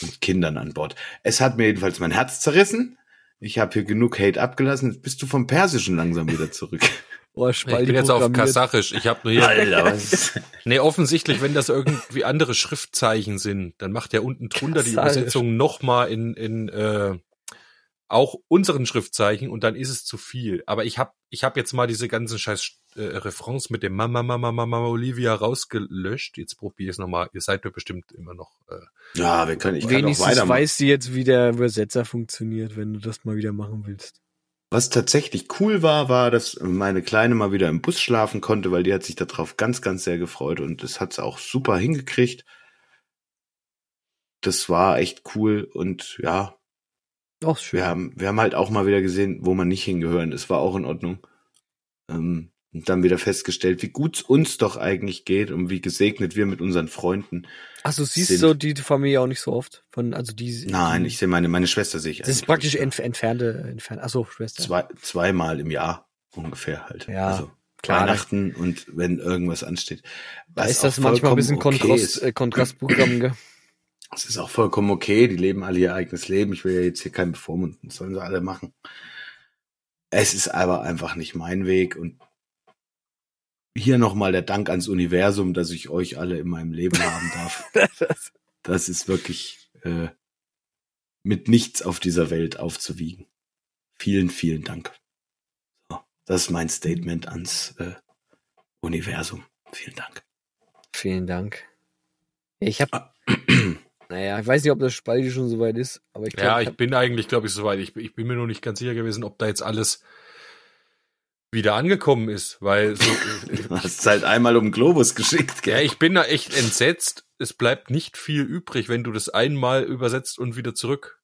S1: Und Kindern an Bord. Es hat mir jedenfalls mein Herz zerrissen. Ich habe hier genug Hate abgelassen. Jetzt bist du vom Persischen langsam wieder zurück.
S5: Oh,
S4: Ich bin jetzt auf Kasachisch. Ich habe nur hier.
S1: Alter, was.
S4: Nee, offensichtlich, wenn das irgendwie andere Schriftzeichen sind, dann macht er unten drunter die
S5: Kasachisch.
S4: Übersetzung nochmal in, in äh, auch unseren Schriftzeichen und dann ist es zu viel. Aber ich habe ich hab jetzt mal diese ganzen scheiß äh, Refrains mit dem Mama, Mama, Mama, Olivia rausgelöscht. Jetzt probier es nochmal. Ihr seid mir bestimmt immer noch. Äh,
S1: Ja, wir können, ich kann auch
S5: Wenigstens
S1: weitermachen.
S5: weißt du jetzt, wie der Übersetzer funktioniert, wenn du das mal wieder machen willst.
S1: Was tatsächlich cool war, war, dass meine Kleine mal wieder im Bus schlafen konnte, weil die hat sich darauf ganz, ganz sehr gefreut und das hat sie auch super hingekriegt. Das war echt cool und ja,
S5: Auch schön.
S1: Wir haben, wir haben halt auch mal wieder gesehen, wo man nicht hingehören. Es war auch in Ordnung. Ähm, und dann wieder festgestellt, wie gut es uns doch eigentlich geht und wie gesegnet wir mit unseren Freunden.
S5: Achso, siehst
S1: sind-
S5: du die Familie auch nicht so oft? Von, also die.
S1: Nein, ich sehe meine, meine Schwester sehe ich
S5: Das ist praktisch entf entfernte, entfernt. Achso, Schwester.
S1: zwei, zweimal im Jahr ungefähr halt.
S5: Ja,
S1: also
S5: klar.
S1: Weihnachten und wenn irgendwas ansteht.
S5: Da ist das manchmal ein bisschen
S1: okay
S5: Kontrast,
S1: ist.
S5: äh, Kontrastprogramm, gell?
S1: Es ist auch vollkommen okay, die leben alle ihr eigenes Leben. Ich will ja jetzt hier keinen bevormunden, das sollen sie alle machen. Es ist aber einfach nicht mein Weg und hier nochmal der Dank ans Universum, dass ich euch alle in meinem Leben haben darf. Das ist wirklich äh, mit nichts auf dieser Welt aufzuwiegen. Vielen, vielen Dank. So, das ist mein Statement ans äh, Universum. Vielen Dank.
S5: Vielen Dank. Ich hab, naja, ich weiß nicht, ob das Spalti schon soweit ist, aber ich
S4: Ja,
S5: glaube,
S4: ich bin eigentlich, glaube ich, soweit. Ich, ich bin mir nur nicht ganz sicher gewesen, ob da jetzt alles wieder angekommen ist, weil so,
S1: Du hast es halt einmal um den Globus geschickt,
S4: ja,
S1: gell?
S4: ich bin da echt entsetzt. Es bleibt nicht viel übrig, wenn du das einmal übersetzt und wieder zurück.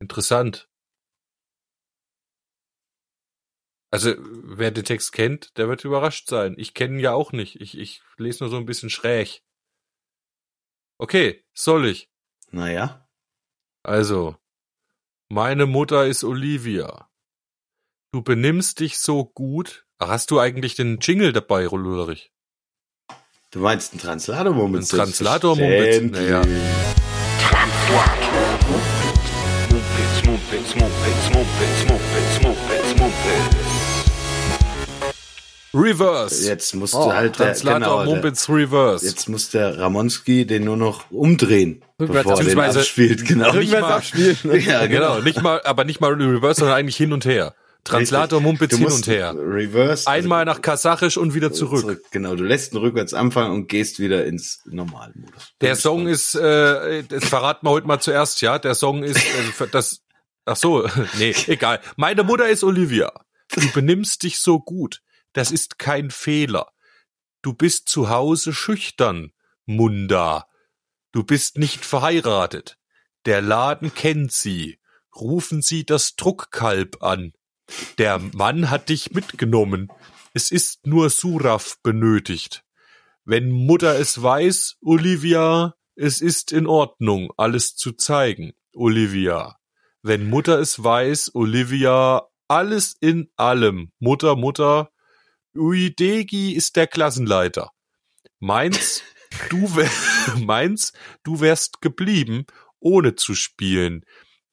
S4: Interessant. Also, wer den Text kennt, der wird überrascht sein. Ich kenne ihn ja auch nicht. Ich, ich lese nur so ein bisschen schräg. Okay, soll ich?
S1: Naja.
S4: Also, meine Mutter ist Olivia. Du benimmst dich so gut. Ach, hast du eigentlich den Jingle dabei, Ulrich?
S1: Du meinst einen Translator-Moment?
S4: Ein Translator-Moment, naja.
S2: Mumpitz, Mumpitz, Mumpitz, Mumpitz, Mumpitz, Mumpitz, Mumpitz.
S4: Reverse.
S1: Jetzt musst
S5: Oh,
S1: du halt der,
S4: Translator
S1: genau, der,
S4: Mumpitz Reverse.
S1: jetzt muss der Ramonski den nur noch umdrehen,
S5: Rückwärts
S1: bevor er den abspielt. Genau.
S4: Nicht mal-
S5: abspielen.
S1: ja,
S4: genau, nicht mal, aber nicht mal Reverse, sondern eigentlich hin und her. Translator Mumpitz
S1: Du
S4: hin und her.
S1: Reverse. also
S4: Einmal nach Kasachisch und wieder zurück.
S1: Genau, du lässt ihn rückwärts anfangen und gehst wieder ins Normalmodus.
S4: Der Song ist, äh, das verraten wir heute mal zuerst, ja. Der Song ist, also das, ach so, nee, egal. Meine Mutter ist Olivia. Du benimmst dich so gut. Das ist kein Fehler. Du bist zu Hause schüchtern, Munda. Du bist nicht verheiratet. Der Laden kennt sie. Rufen Sie das Druckkalb an. Der Mann hat dich mitgenommen. Es ist nur Suraf benötigt. Wenn Mutter es weiß, Olivia, es ist in Ordnung, alles zu zeigen, Olivia. Wenn Mutter es weiß, Olivia, alles in allem, Mutter, Mutter, Uidegi ist der Klassenleiter. Meins, du wär, meins, du wärst geblieben, ohne zu spielen.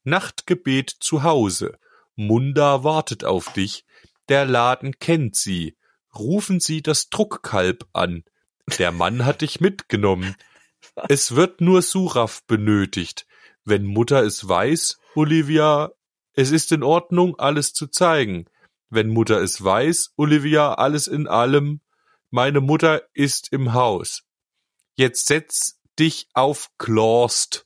S4: Nachtgebet zu Hause. Munda wartet auf dich. Der Laden kennt sie. Rufen Sie das Druckkalb an. Der Mann hat dich mitgenommen. Es wird nur Suraf benötigt. Wenn Mutter es weiß, Olivia, es ist in Ordnung, alles zu zeigen. Wenn Mutter es weiß, Olivia, alles in allem, meine Mutter ist im Haus. Jetzt setz dich auf Klorst.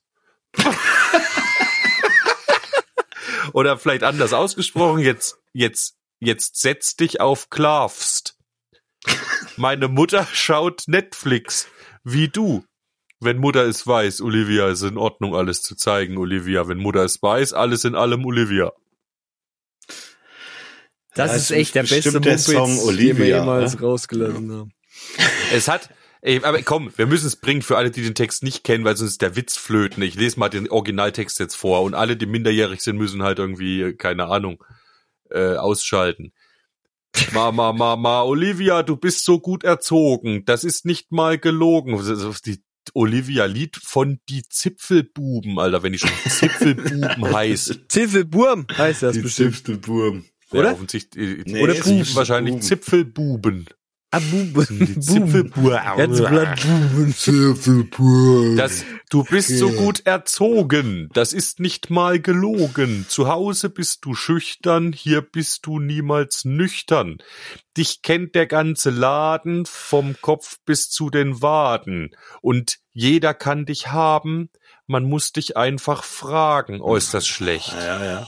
S4: Oder vielleicht anders ausgesprochen, jetzt, jetzt, jetzt setz dich auf Klarfst. Meine Mutter schaut Netflix, wie du. Wenn Mutter es weiß, Olivia, ist in Ordnung, alles zu zeigen, Olivia. Wenn Mutter es weiß, alles in allem, Olivia.
S5: Das
S1: Ja,
S5: ist echt der beste
S1: der
S5: Mumpitz,
S1: Song
S5: den wir
S1: Olivia,
S5: jemals
S1: ne?
S5: rausgelassen haben.
S4: Es hat, ey, aber komm, wir müssen es bringen für alle, die den Text nicht kennen, weil sonst ist der Witz flöten. Ich lese mal den Originaltext jetzt vor und alle, die minderjährig sind, müssen halt irgendwie, keine Ahnung, äh, ausschalten. Mama, Mama, Olivia, du bist so gut erzogen. Das ist nicht mal gelogen. Das ist Die Olivia-Lied von die Zipfelbuben, Alter, wenn die schon Zipfelbuben heißt.
S5: Zipfelburm heißt das
S1: Die
S5: bestimmt.
S1: Zipfelburm.
S4: Ja,
S5: Oder?
S4: offensichtlich,
S1: Nee,
S4: oder Buben, wahrscheinlich
S1: Buben.
S4: Zipfelbuben.
S1: Zipfelburm.
S4: Das, du bist so gut erzogen. Das ist nicht mal gelogen. Zu Hause bist du schüchtern, hier bist du niemals nüchtern. Dich kennt der ganze Laden vom Kopf bis zu den Waden. Und jeder kann dich haben. Man muss dich einfach fragen. Oh, ist das schlecht?
S1: ja, ja.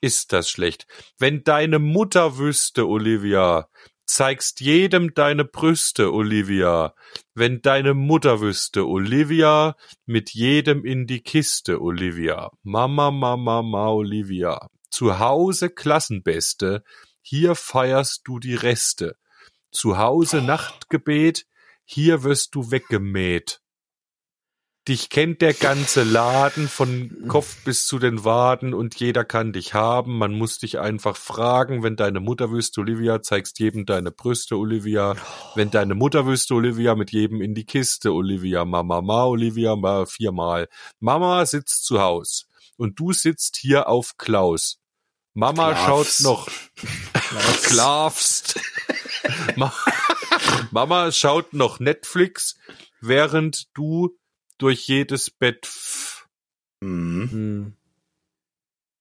S4: Ist das schlecht? Wenn deine Mutter wüsste, Olivia, zeigst jedem deine Brüste, Olivia. Wenn deine Mutter wüsste, Olivia, mit jedem in die Kiste, Olivia. Mama, Mama, Ma, Olivia. Zu Hause Klassenbeste, hier feierst du die Reste. Zu Hause Nachtgebet, hier wirst du weggemäht. Dich kennt der ganze Laden von Kopf bis zu den Waden und jeder kann dich haben. Man muss dich einfach fragen, wenn deine Mutter wüsste, Olivia, zeigst jedem deine Brüste, Olivia. Wenn deine Mutter wüsste, Olivia, mit jedem in die Kiste, Olivia. Mama, ma, Olivia, ma, viermal. Mama sitzt zu Haus und du sitzt hier auf Klaus. Mama
S1: Klaus.
S4: schaut noch. Klavst. Ma- Mama schaut noch Netflix, während du durch jedes Bett
S1: Mhm.
S5: Hm.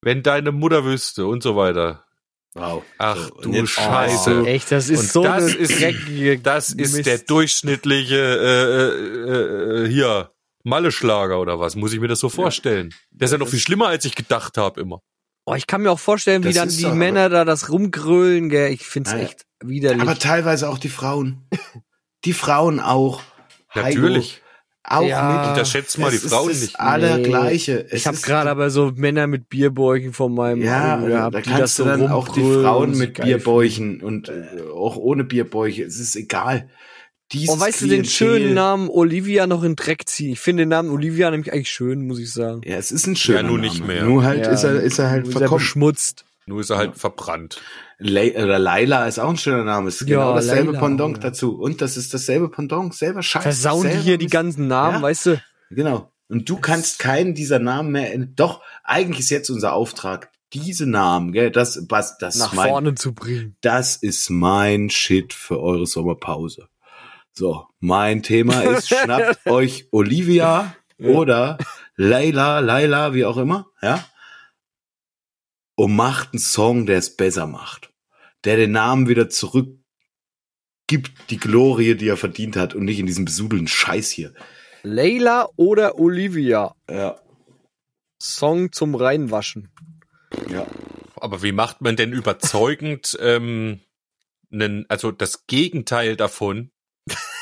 S4: wenn deine Mutter wüsste und so weiter.
S1: Wow.
S4: Ach
S1: So,
S4: du
S1: jetzt-
S4: Scheiße.
S5: Oh, echt, das ist
S4: Und
S5: so
S4: das
S5: eine
S4: ist-
S5: dreckige
S4: Das ist
S5: Mist.
S4: der durchschnittliche äh, äh, äh, hier Malle-Schlager oder was? Muss ich mir das so vorstellen? Der ist ja noch viel schlimmer, als ich gedacht habe immer.
S5: Oh, ich kann mir auch vorstellen, wie
S1: Das
S5: dann
S1: ist
S5: die
S1: doch aber-
S5: Männer da das rumgrölen, gell. Ich find's
S1: Ja, ja.
S5: echt widerlich.
S1: Aber teilweise auch die Frauen. Die Frauen auch.
S4: Natürlich.
S1: Auch
S5: Ja.
S1: mit.
S4: Unterschätzt mal
S1: Es
S4: die
S1: ist
S4: Frauen
S1: das
S4: nicht.
S1: Allergleiche. Es
S5: ich habe
S1: ist-
S5: gerade aber so Männer mit Bierbäuchen vor meinem
S1: Ja,
S5: Auge gehabt,
S1: da
S5: die das
S1: kannst
S5: so
S1: du dann auch die Frauen mit Bierbäuchen und äh, auch ohne Bierbäuche. Es ist egal. Dieses
S5: Oh, weißt du den
S1: Klientel-
S5: schönen Namen Olivia noch in Dreck ziehen? Ich finde den Namen Olivia nämlich eigentlich schön, muss ich sagen.
S1: Ja, es ist ein schöner
S4: Ja, nun
S1: Name.
S4: nicht mehr.
S1: Nur halt
S5: Ja,
S1: ist er ist er halt
S5: Ist er
S1: verkommen.
S5: beschmutzt.
S4: Nur ist er halt verbrannt.
S1: Le oder Laila ist auch ein schöner Name. Ist
S5: Ja,
S1: genau dasselbe
S5: Laila,
S1: Pendant
S5: ja.
S1: dazu. Und das ist dasselbe Pendant, selber Scheiß.
S5: Versauen die
S1: selber
S5: hier die ganzen Namen,
S1: Ja.
S5: weißt du?
S1: Genau. Und du kannst keinen dieser Namen mehr. In Doch, eigentlich ist jetzt unser Auftrag, diese Namen, gell, das, was, das
S5: Nach
S1: mein,
S5: vorne zu bringen.
S1: das ist mein Shit für eure Sommerpause. So, mein Thema ist, schnappt euch Olivia oder Layla, Laila, wie auch immer, ja, und macht einen Song, der es besser macht. Der den Namen wieder zurück gibt, die Glorie, die er verdient hat und nicht in diesem besudelten Scheiß hier.
S5: Layla oder Olivia?
S1: Ja,
S5: Song zum Reinwaschen.
S1: ja.
S4: Aber wie macht man denn überzeugend ähm, nen, also das Gegenteil davon?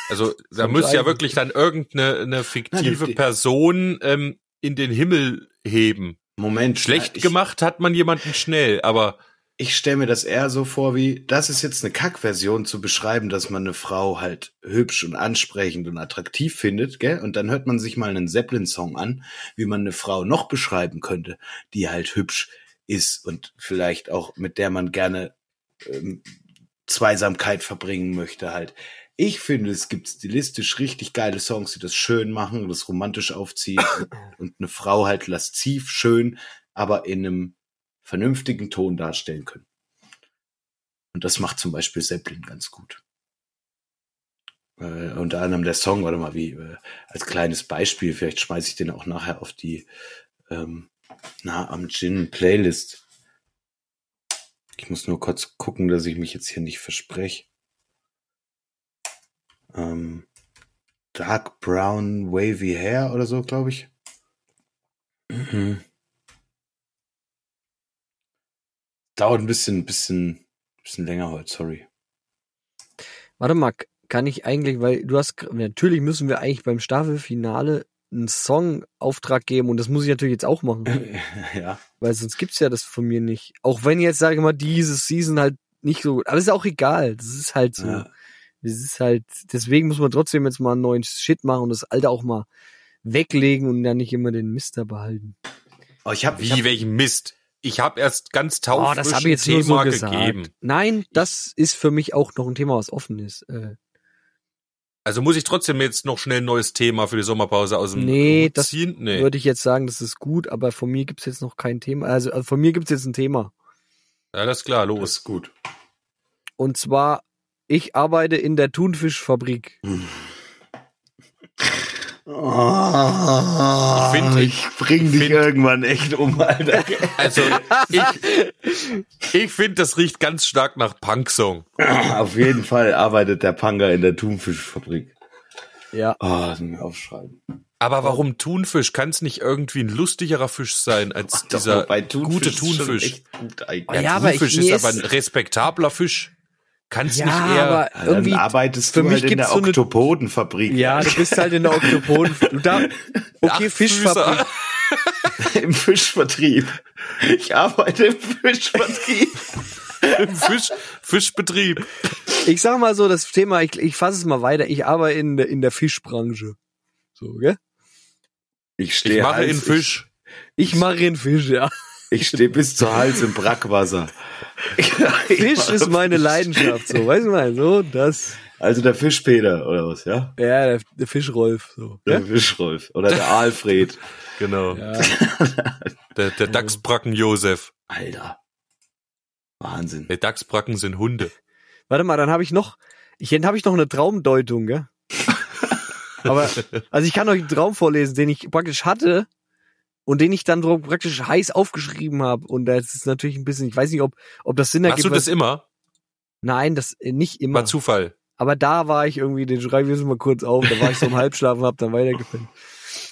S4: Also da muss ja wirklich dann irgendeine eine fiktive
S1: die- die-
S4: Person ähm, in den Himmel heben.
S1: Moment.
S4: Schlecht
S1: ich,
S4: gemacht hat man jemanden schnell, aber
S1: Ich stelle mir das eher so vor, wie, das ist jetzt eine Kackversion zu beschreiben, dass man eine Frau halt hübsch und ansprechend und attraktiv findet, gell? Und dann hört man sich mal einen Zeppelin-Song an, wie man eine Frau noch beschreiben könnte, die halt hübsch ist und vielleicht auch mit der man gerne ähm, Zweisamkeit verbringen möchte halt. Ich finde, es gibt stilistisch richtig geile Songs, die das schön machen, das romantisch aufziehen und, und eine Frau halt lasziv schön, aber in einem vernünftigen Ton darstellen können. Und das macht zum Beispiel Zeppelin ganz gut. Äh, unter anderem der Song, warte mal, wie, äh, als kleines Beispiel, vielleicht schmeiße ich den auch nachher auf die ähm, Na am Gin Playlist. Ich muss nur kurz gucken, dass ich mich jetzt hier nicht verspreche. Ähm, Dark Brown Wavy Hair oder so, glaube ich. Mhm. Dauert ein bisschen, bisschen, bisschen länger heute, sorry.
S5: Warte mal, kann ich eigentlich, weil du hast, natürlich müssen wir eigentlich beim Staffelfinale einen Songauftrag geben und das muss ich natürlich jetzt auch machen,
S1: ja.
S5: weil sonst gibt's ja das von mir nicht. Auch wenn jetzt, sage ich mal, diese Season halt nicht so gut, aber ist auch egal, das ist halt so.
S1: ja.
S5: Das ist halt, deswegen muss man trotzdem jetzt mal einen neuen Shit machen und das alte auch mal weglegen und dann nicht immer den Mister behalten.
S1: Oh, ich habe
S4: wie
S1: ich hab,
S4: welchen Mist. Ich habe erst ganz
S5: Oh,
S4: taufrisch
S5: das habe jetzt nur so
S4: Thema
S5: gesagt.
S4: gegeben.
S5: Nein, das ist für mich auch noch ein Thema, was offen ist. Äh,
S4: Also muss ich trotzdem jetzt noch schnell ein neues Thema für die Sommerpause aus dem
S5: Nee,
S4: Hut
S5: das
S4: ziehen? Nee.
S5: Würde ich jetzt sagen, das ist gut, aber von mir gibt's jetzt noch kein Thema. Also, also von mir gibt's jetzt ein Thema.
S4: Ja, das ist klar,
S1: das
S4: los.
S1: ist gut.
S5: Und zwar, ich arbeite in der Thunfischfabrik.
S1: Oh,
S4: Ich find-
S1: ich bring dich
S4: find-
S1: irgendwann echt um, Alter.
S4: Also ich, ich finde, das riecht ganz stark nach Punksong.
S1: Auf jeden Fall arbeitet der Panga in der Thunfischfabrik.
S5: Ja.
S1: Oh, das muss ich mir aufschreiben.
S4: Aber warum Thunfisch? Kann es nicht irgendwie ein lustigerer Fisch sein als
S1: Doch,
S4: dieser
S1: wobei Thunfisch
S4: gute Thunfisch?
S1: gut.
S5: Ja, aber ich-
S4: Thunfisch
S5: mir
S4: ist aber ein respektabler Fisch. Kannst
S5: Ja,
S4: nicht eher.
S5: aber
S1: Dann
S5: irgendwie
S1: arbeitest
S5: für
S1: du
S5: mich
S1: halt in der
S5: so
S1: Oktopodenfabrik.
S5: Ja, du bist halt in der Oktopoden. Du da, okay, Fischfabrik.
S1: Im Fischvertrieb. Ich arbeite im Fischvertrieb.
S4: Im Fisch, Fischbetrieb.
S5: Ich sag mal so, das Thema, ich, ich fasse es mal weiter. Ich arbeite in, der- in der Fischbranche. So, gell?
S1: Ich
S4: Ich
S1: stehe
S4: mache
S1: Hals,
S4: in Fisch.
S5: Ich mache in Fisch, ja.
S1: Ich, stehe bis zu Hals im Brackwasser.
S5: Fisch ist meine Leidenschaft, so, weißt du mal, so, das,
S1: Also der Fischpeter oder was, ja?
S5: ja, der, der Fischrolf, so.
S1: Der
S5: Ja?
S1: Fischrolf oder der Alfred.
S4: Genau.
S5: Ja.
S4: Der, der Dachsbracken Josef.
S1: Alter. Wahnsinn.
S4: Der Dachsbracken sind Hunde.
S5: Warte mal, dann habe ich noch, ich habe ich noch eine Traumdeutung, gell? Aber, also ich kann euch einen Traum vorlesen, den ich praktisch hatte und den ich dann so praktisch heiß aufgeschrieben habe. Und das ist natürlich ein bisschen, ich weiß nicht, ob, ob das Sinn
S4: Hast
S5: ergibt.
S4: du das immer?
S5: Nein, das äh, nicht immer.
S4: War Zufall.
S5: Aber da war ich irgendwie, den schreibe ich jetzt mal kurz auf, da war ich so im Halbschlafen, hab dann weitergepennt.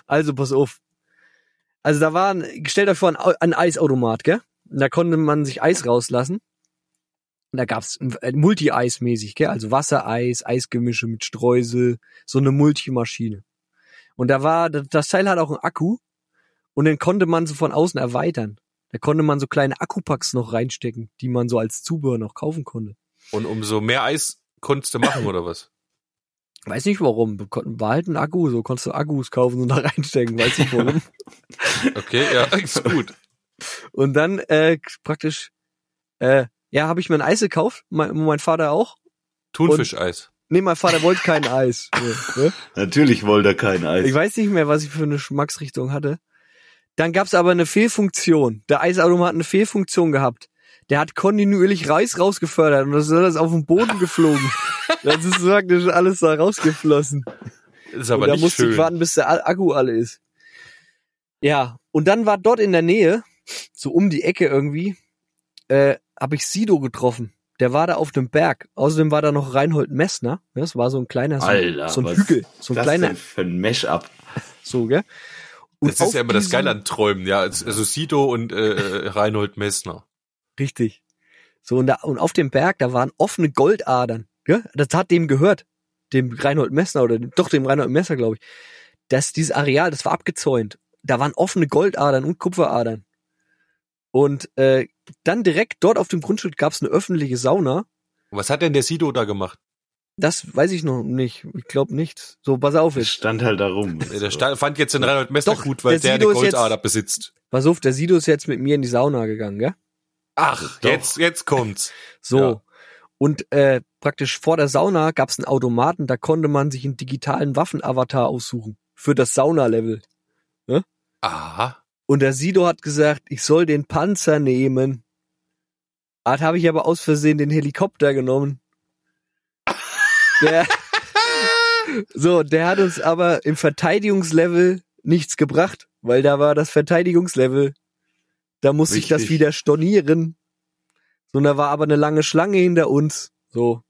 S5: Also, pass auf. Also da war, ein, stellt euch vor, ein, ein Eisautomat, gell? Und da konnte man sich Eis rauslassen. Und da gab's ein Multi-Eis mäßig, gell? Also Wassereis, Eisgemische mit Streusel, so eine Multimaschine. Und da war, das das Teil hat auch einen Akku und den konnte man so von außen erweitern. Da konnte man so kleine Akkupacks noch reinstecken, die man so als Zubehör noch kaufen konnte.
S4: Und umso mehr Eis konntest du machen, oder was?
S5: Weiß nicht warum. War halt ein Akku, so konntest du Akkus kaufen und da reinstecken, weiß nicht warum.
S4: Okay, ja, ist gut.
S5: und dann äh, praktisch, äh, ja, habe ich mir ein Eis gekauft, mein, mein Vater auch.
S4: Thunfischeis.
S5: Nee, mein Vater wollte kein Eis. Ne?
S1: Natürlich wollte er kein Eis.
S5: Ich weiß nicht mehr, was ich für eine Geschmacksrichtung hatte. Dann gab's aber eine Fehlfunktion. Der Eisautomat hat eine Fehlfunktion gehabt. Der hat kontinuierlich Reis rausgefördert und das ist alles auf den Boden geflogen. das ist praktisch alles da rausgeflossen.
S4: Ist aber
S5: und da
S4: nicht
S5: musste
S4: schön.
S5: ich warten, bis der Akku alle ist. Ja, und dann war dort in der Nähe, so um die Ecke irgendwie, äh, habe ich Sido getroffen. Der war da auf dem Berg. Außerdem war da noch Reinhold Messner. Das war so ein kleiner, so,
S1: Alter,
S5: so ein
S1: was
S5: Hügel, so ein
S1: das
S5: kleiner,
S1: denn für ein Mesh-up?
S5: so, gell? Und
S4: Das ist ja immer das Geile an Träumen, ja. Also Sido und äh, Reinhold Messner.
S5: Richtig. So, und, da, und auf dem Berg, da waren offene Goldadern. Ja? Das hat dem gehört. Dem Reinhold Messner oder doch dem Reinhold Messner, glaube ich. Das, dieses Areal, das war abgezäunt. Da waren offene Goldadern und Kupferadern. Und äh, dann direkt dort auf dem Grundstück gab es eine öffentliche Sauna.
S4: Was hat denn der Sido da gemacht?
S5: Das weiß ich noch nicht. Ich glaube nicht. So, pass auf jetzt.
S1: stand halt da rum.
S4: Der sta- fand jetzt den Reinhold Messner
S5: Doch,
S4: gut, weil
S5: der
S4: der, eine Goldader besitzt.
S5: Pass auf, der Sido ist jetzt mit mir in die Sauna gegangen, gell?
S4: Ach,
S1: Doch.
S4: jetzt, jetzt kommt's.
S5: So.
S4: Ja.
S5: Und äh, praktisch vor der Sauna gab es einen Automaten, da konnte man sich einen digitalen Waffenavatar aussuchen. Für das Sauna-Level.
S4: Aha.
S5: Und der Sido hat gesagt, ich soll den Panzer nehmen. Ah, Da habe ich aber aus Versehen den Helikopter genommen. Der, so, der hat uns aber im Verteidigungslevel nichts gebracht, weil da war das Verteidigungslevel. Da musste ich das
S1: Richtig.
S5: wieder stornieren. So, und da war aber eine lange Schlange hinter uns. So.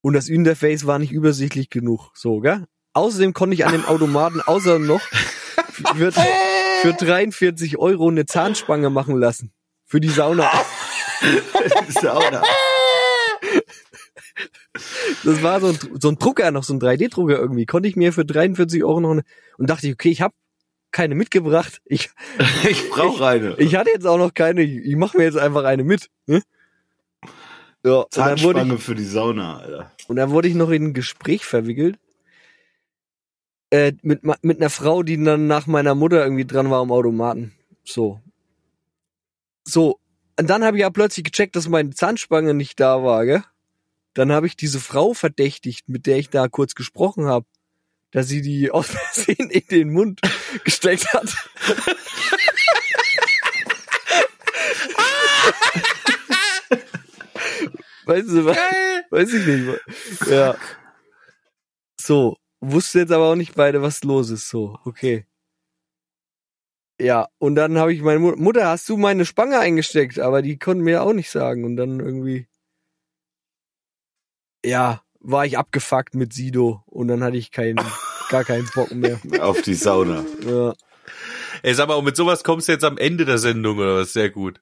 S5: Und das Interface war nicht übersichtlich genug. So, gell? Außerdem konnte ich an dem Automaten außerdem noch für, für 43 Euro eine Zahnspange machen lassen. Für die Sauna.
S1: Sauna.
S5: Das war so ein, so ein Drucker, noch so ein 3D-Drucker irgendwie. Konnte ich mir für 43 Euro noch eine, und dachte ich, okay, ich habe keine mitgebracht. Ich,
S1: Ich brauche eine.
S5: ich hatte jetzt auch noch keine. Ich, mache mir jetzt einfach eine mit. Ne? Ja,
S1: Zahnspange
S5: ich,
S1: für die Sauna, Alter.
S5: und dann wurde ich noch in ein Gespräch verwickelt. Äh, mit, mit einer Frau, die dann nach meiner Mutter irgendwie dran war am Automaten. So. So. Und dann habe ich ja plötzlich gecheckt, dass meine Zahnspange nicht da war, gell? Dann habe ich diese Frau verdächtigt, mit der ich da kurz gesprochen habe, dass sie die aus Versehen in den Mund gesteckt hat. weißt du was? Weiß ich nicht. Ja. So. Wusste jetzt aber auch nicht beide, was los ist. So, okay. Ja, und dann habe ich meine Mutter, Mutter, hast du meine Spange eingesteckt? Aber die konnten mir auch nicht sagen. Und dann irgendwie, ja, war ich abgefuckt mit Sido. Und dann hatte ich keinen, gar keinen Bock mehr.
S1: Auf die Sauna.
S5: Ja.
S4: Ey, sag mal, und mit sowas kommst du jetzt am Ende der Sendung oder was? Sehr gut.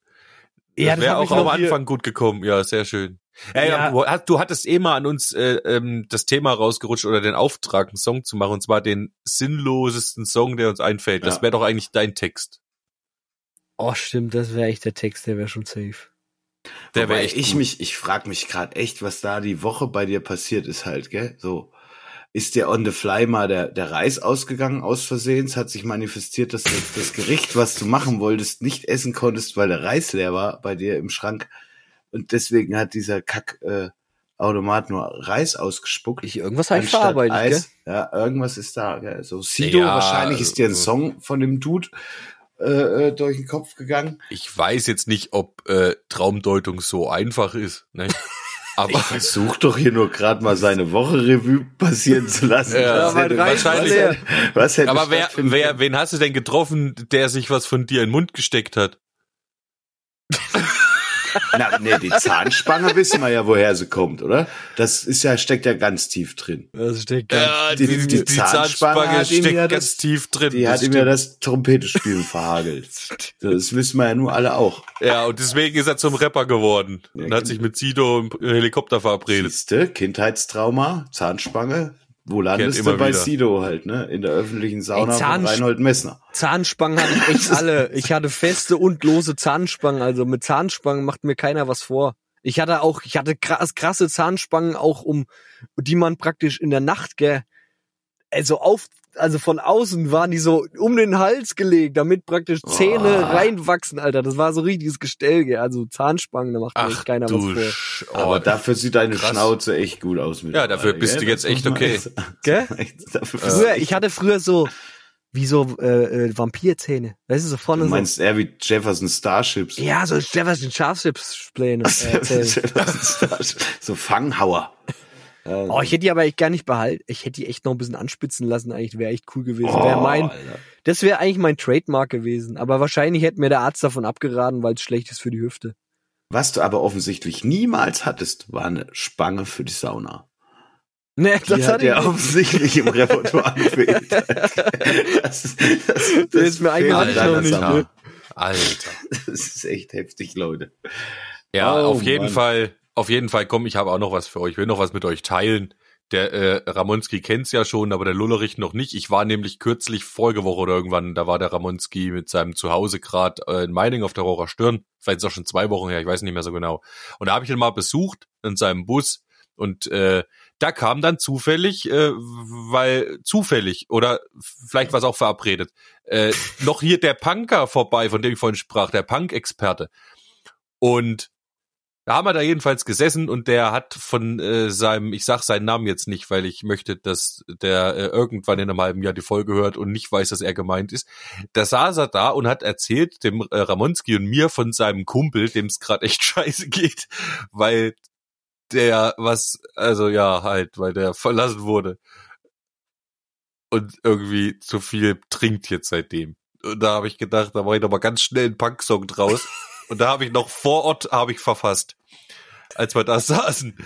S5: Ja,
S4: das wäre
S5: hab
S4: auch am Anfang gut gekommen. Ja, sehr schön. Ey,
S5: Ja.
S4: du, hat- du hattest eh mal an uns äh, ähm, das Thema rausgerutscht oder den Auftrag, einen Song zu machen, und zwar den sinnlosesten Song, der uns einfällt. Das
S1: Ja.
S4: wäre doch eigentlich dein Text.
S5: Oh, stimmt, das wäre echt der Text, der wäre schon safe.
S4: Der
S1: Wobei ich
S4: gut.
S1: mich, ich frage mich gerade echt, was da die Woche bei dir passiert ist halt, gell? So. Ist dir on the fly mal der, der Reis ausgegangen aus Versehens? Hat sich manifestiert, dass du das Gericht, was du machen wolltest, nicht essen konntest, weil der Reis leer war bei dir im Schrank. Und deswegen hat dieser Kack, äh, Automat nur Reis ausgespuckt.
S5: Ich, irgendwas habe ich verarbeitet, gell?
S1: Eis. Ja, irgendwas ist da. Gell? So Sido,
S4: Ja,
S1: wahrscheinlich ist dir ein Song von dem Dude äh, äh, durch den Kopf gegangen.
S4: Ich weiß jetzt nicht, ob äh, Traumdeutung so einfach ist. Ne? Aber
S1: Ich versuch doch hier nur gerade mal seine Woche Revue passieren zu lassen.
S4: Ja,
S1: was hätte,
S5: Reis
S1: was hätte,
S5: leer.
S1: was hätte
S4: Aber wer, wer, wen hast du denn getroffen, der sich was von dir in den Mund gesteckt hat?
S1: Na, nee, die Zahnspange wissen wir ja, woher sie kommt, oder? Das ist ja, steckt ja ganz tief drin.
S5: Das steckt
S4: Ja,
S1: die-
S4: die,
S1: die Zahnspange
S4: Zahnspange steckt
S1: ja
S4: ganz
S1: das-
S4: tief drin.
S1: Die hat ihm ja das Trompetespielen verhagelt. Das wissen wir ja nur alle auch.
S4: ja, und deswegen ist er zum Rapper geworden
S1: Ja,
S4: und hat sich mit Sido im Helikopter verabredet.
S1: Siehste, Kindheitstrauma, Zahnspange. Wo landest
S4: immer
S1: du bei
S4: wieder.
S1: Sido halt, ne? In der öffentlichen Sauna
S5: Ey,
S1: von Reinhold Messner.
S5: Zahnspangen hatte ich echt alle. Ich hatte feste und lose Zahnspangen. Also mit Zahnspangen macht mir keiner was vor. Ich hatte auch, ich hatte krass, krasse Zahnspangen auch um, die man praktisch in der Nacht, gell, also auf, also von außen waren die so um den Hals gelegt, damit praktisch Zähne
S1: Oh.
S5: reinwachsen, Alter. Das war so richtiges Gestell, gell. Also Zahnspangen, da macht
S4: Ach
S5: echt keiner was vor.
S4: Oh,
S1: Aber dafür sieht deine
S4: krass.
S1: Schnauze echt gut aus.
S4: Ja, dafür
S1: mittlerweile,
S4: bist
S1: gell?
S4: du jetzt echt okay.
S5: Gell? Früher, ich hatte früher so, wie so äh, äh, Vampirzähne. Weißt du, so vorne
S1: Du
S5: so.
S1: meinst eher wie Jefferson Starships.
S5: Ja, so Jefferson Schafschips-Pläne. Äh,
S1: Jefferson Starships. so Fanghauer.
S5: Oh, ich hätte die aber echt gar nicht behalten. Ich hätte die echt noch ein bisschen anspitzen lassen, eigentlich wäre echt cool gewesen.
S1: Oh,
S5: Wär mein,
S1: Alter.
S5: das wäre eigentlich mein Trademark gewesen. Aber wahrscheinlich hätte mir der Arzt davon abgeraten, weil es schlecht ist für die Hüfte.
S1: Was du aber offensichtlich niemals hattest, war eine Spange für die Sauna.
S5: Ne,
S1: Die
S5: das
S1: hat ja
S5: nicht.
S1: offensichtlich im Repertoire gefehlt. Das, das, das,
S5: ist mir
S1: deiner
S5: noch nicht,
S1: Sauna.
S5: ne?
S4: Alter.
S1: Das ist echt heftig, Leute.
S4: Ja,
S1: Oh,
S4: auf jeden
S1: Mann.
S4: Fall, auf jeden Fall, komm, ich habe auch noch was für euch. Ich will noch was mit euch teilen. Der äh, Ramonski kennt's ja schon, aber der Lullerich noch nicht. Ich war nämlich kürzlich vorige Woche oder irgendwann, da war der Ramonski mit seinem Zuhause gerade äh, in Meining auf der Rohrer Stirn. Vielleicht ist auch schon zwei Wochen her, ich weiß nicht mehr so genau. Und da habe ich ihn mal besucht in seinem Bus und äh, da kam dann zufällig, äh, weil zufällig oder vielleicht war es auch verabredet, äh, noch hier der Punker vorbei, von dem ich vorhin sprach, der Punk-Experte. Und da haben wir da jedenfalls gesessen und der hat von äh, seinem, ich sag seinen Namen jetzt nicht, weil ich möchte, dass der äh, irgendwann in einem halben Jahr die Folge hört und nicht weiß, dass er gemeint ist. Da saß er da und hat erzählt dem äh, Ramonski und mir von seinem Kumpel, dem es gerade echt scheiße geht, weil der was, also ja, halt, weil der verlassen wurde und irgendwie zu viel trinkt jetzt seitdem. Und da habe ich gedacht, da mache ich noch mal ganz schnell einen Punk-Song draus. Und da habe ich noch vor Ort habe ich verfasst, als wir da saßen.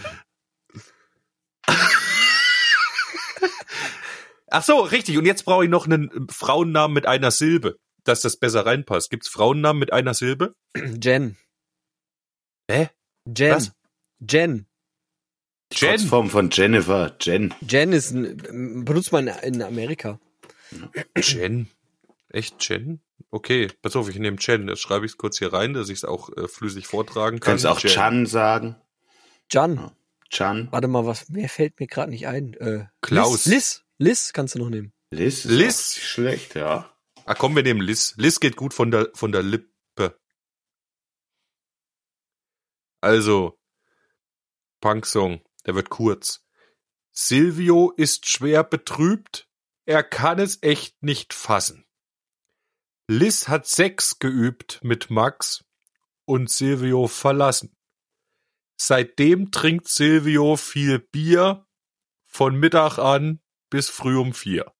S4: Ach so, richtig. Und jetzt brauche ich noch einen Frauennamen mit einer Silbe, dass das besser reinpasst. Gibt's Frauennamen mit einer Silbe?
S5: Jen.
S4: Hä?
S5: Jen.
S4: Was?
S5: Jen.
S4: Jen.
S1: Kurzform von Jennifer. Jen.
S5: Jen ist ein, benutzt man in Amerika.
S4: Jen. Echt Jen? Okay, pass auf, ich nehme Jen. Das schreibe ich kurz hier rein, dass ich es auch äh, flüssig vortragen
S1: Du
S4: kann.
S1: kannst auch
S4: Jen.
S1: Chan sagen.
S5: Jan.
S1: Chan.
S5: Warte mal, was, wer fällt mir gerade nicht ein? Äh,
S4: Klaus.
S5: Liz. Liz. Liz kannst du noch nehmen.
S1: Liz. ist
S4: Liz.
S1: Schlecht, ja.
S4: Ah, komm, wir nehmen Liz. Liz geht gut von der, von der Lippe. Also, Punksong, der wird kurz. Silvio ist schwer betrübt, er kann es echt nicht fassen. Liz hat Sex geübt mit Max und Silvio verlassen. Seitdem trinkt Silvio viel Bier von Mittag an bis früh um vier.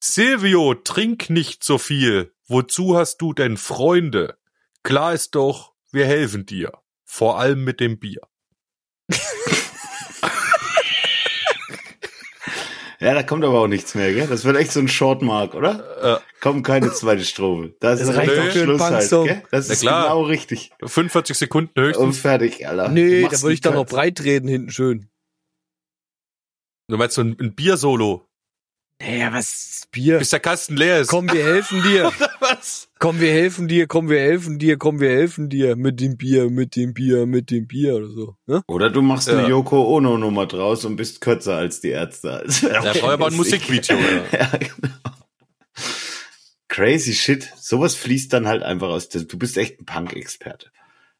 S4: Silvio, trink nicht so viel. Wozu hast du denn Freunde? Klar ist doch, wir helfen dir. Vor allem mit dem Bier.
S1: Ja, da kommt aber auch nichts mehr, gell? Das wird echt so ein Shortmark, oder?
S4: Äh,
S1: Kommt keine zweite Strophe. Das,
S5: Das
S1: ist
S5: reicht
S4: doch
S1: Schluss halt, gell? Das ist
S4: klar.
S1: genau richtig.
S4: 45 Sekunden höchstens.
S1: Und fertig, Alter.
S5: Nee, da würde ich doch noch breit reden hinten schön.
S4: Du meinst so ein, ein Bier-Solo,
S5: Naja, was? Bier.
S4: bis der Kasten leer ist.
S5: Komm, wir helfen dir.
S4: was?
S5: Komm, wir helfen dir. Komm, wir helfen dir. Komm, wir helfen dir. Mit dem Bier, mit dem Bier, mit dem Bier oder so. Ne?
S1: Oder du machst eine
S4: Ja.
S1: Yoko Ono Nummer draus und bist kürzer als die Ärzte. Wär
S4: Ja,
S1: auch
S4: vorher war ein
S1: lustig.
S4: Musikvideo. Ja.
S1: genau. Crazy shit. Sowas fließt dann halt einfach aus. Du bist echt ein Punk-Experte.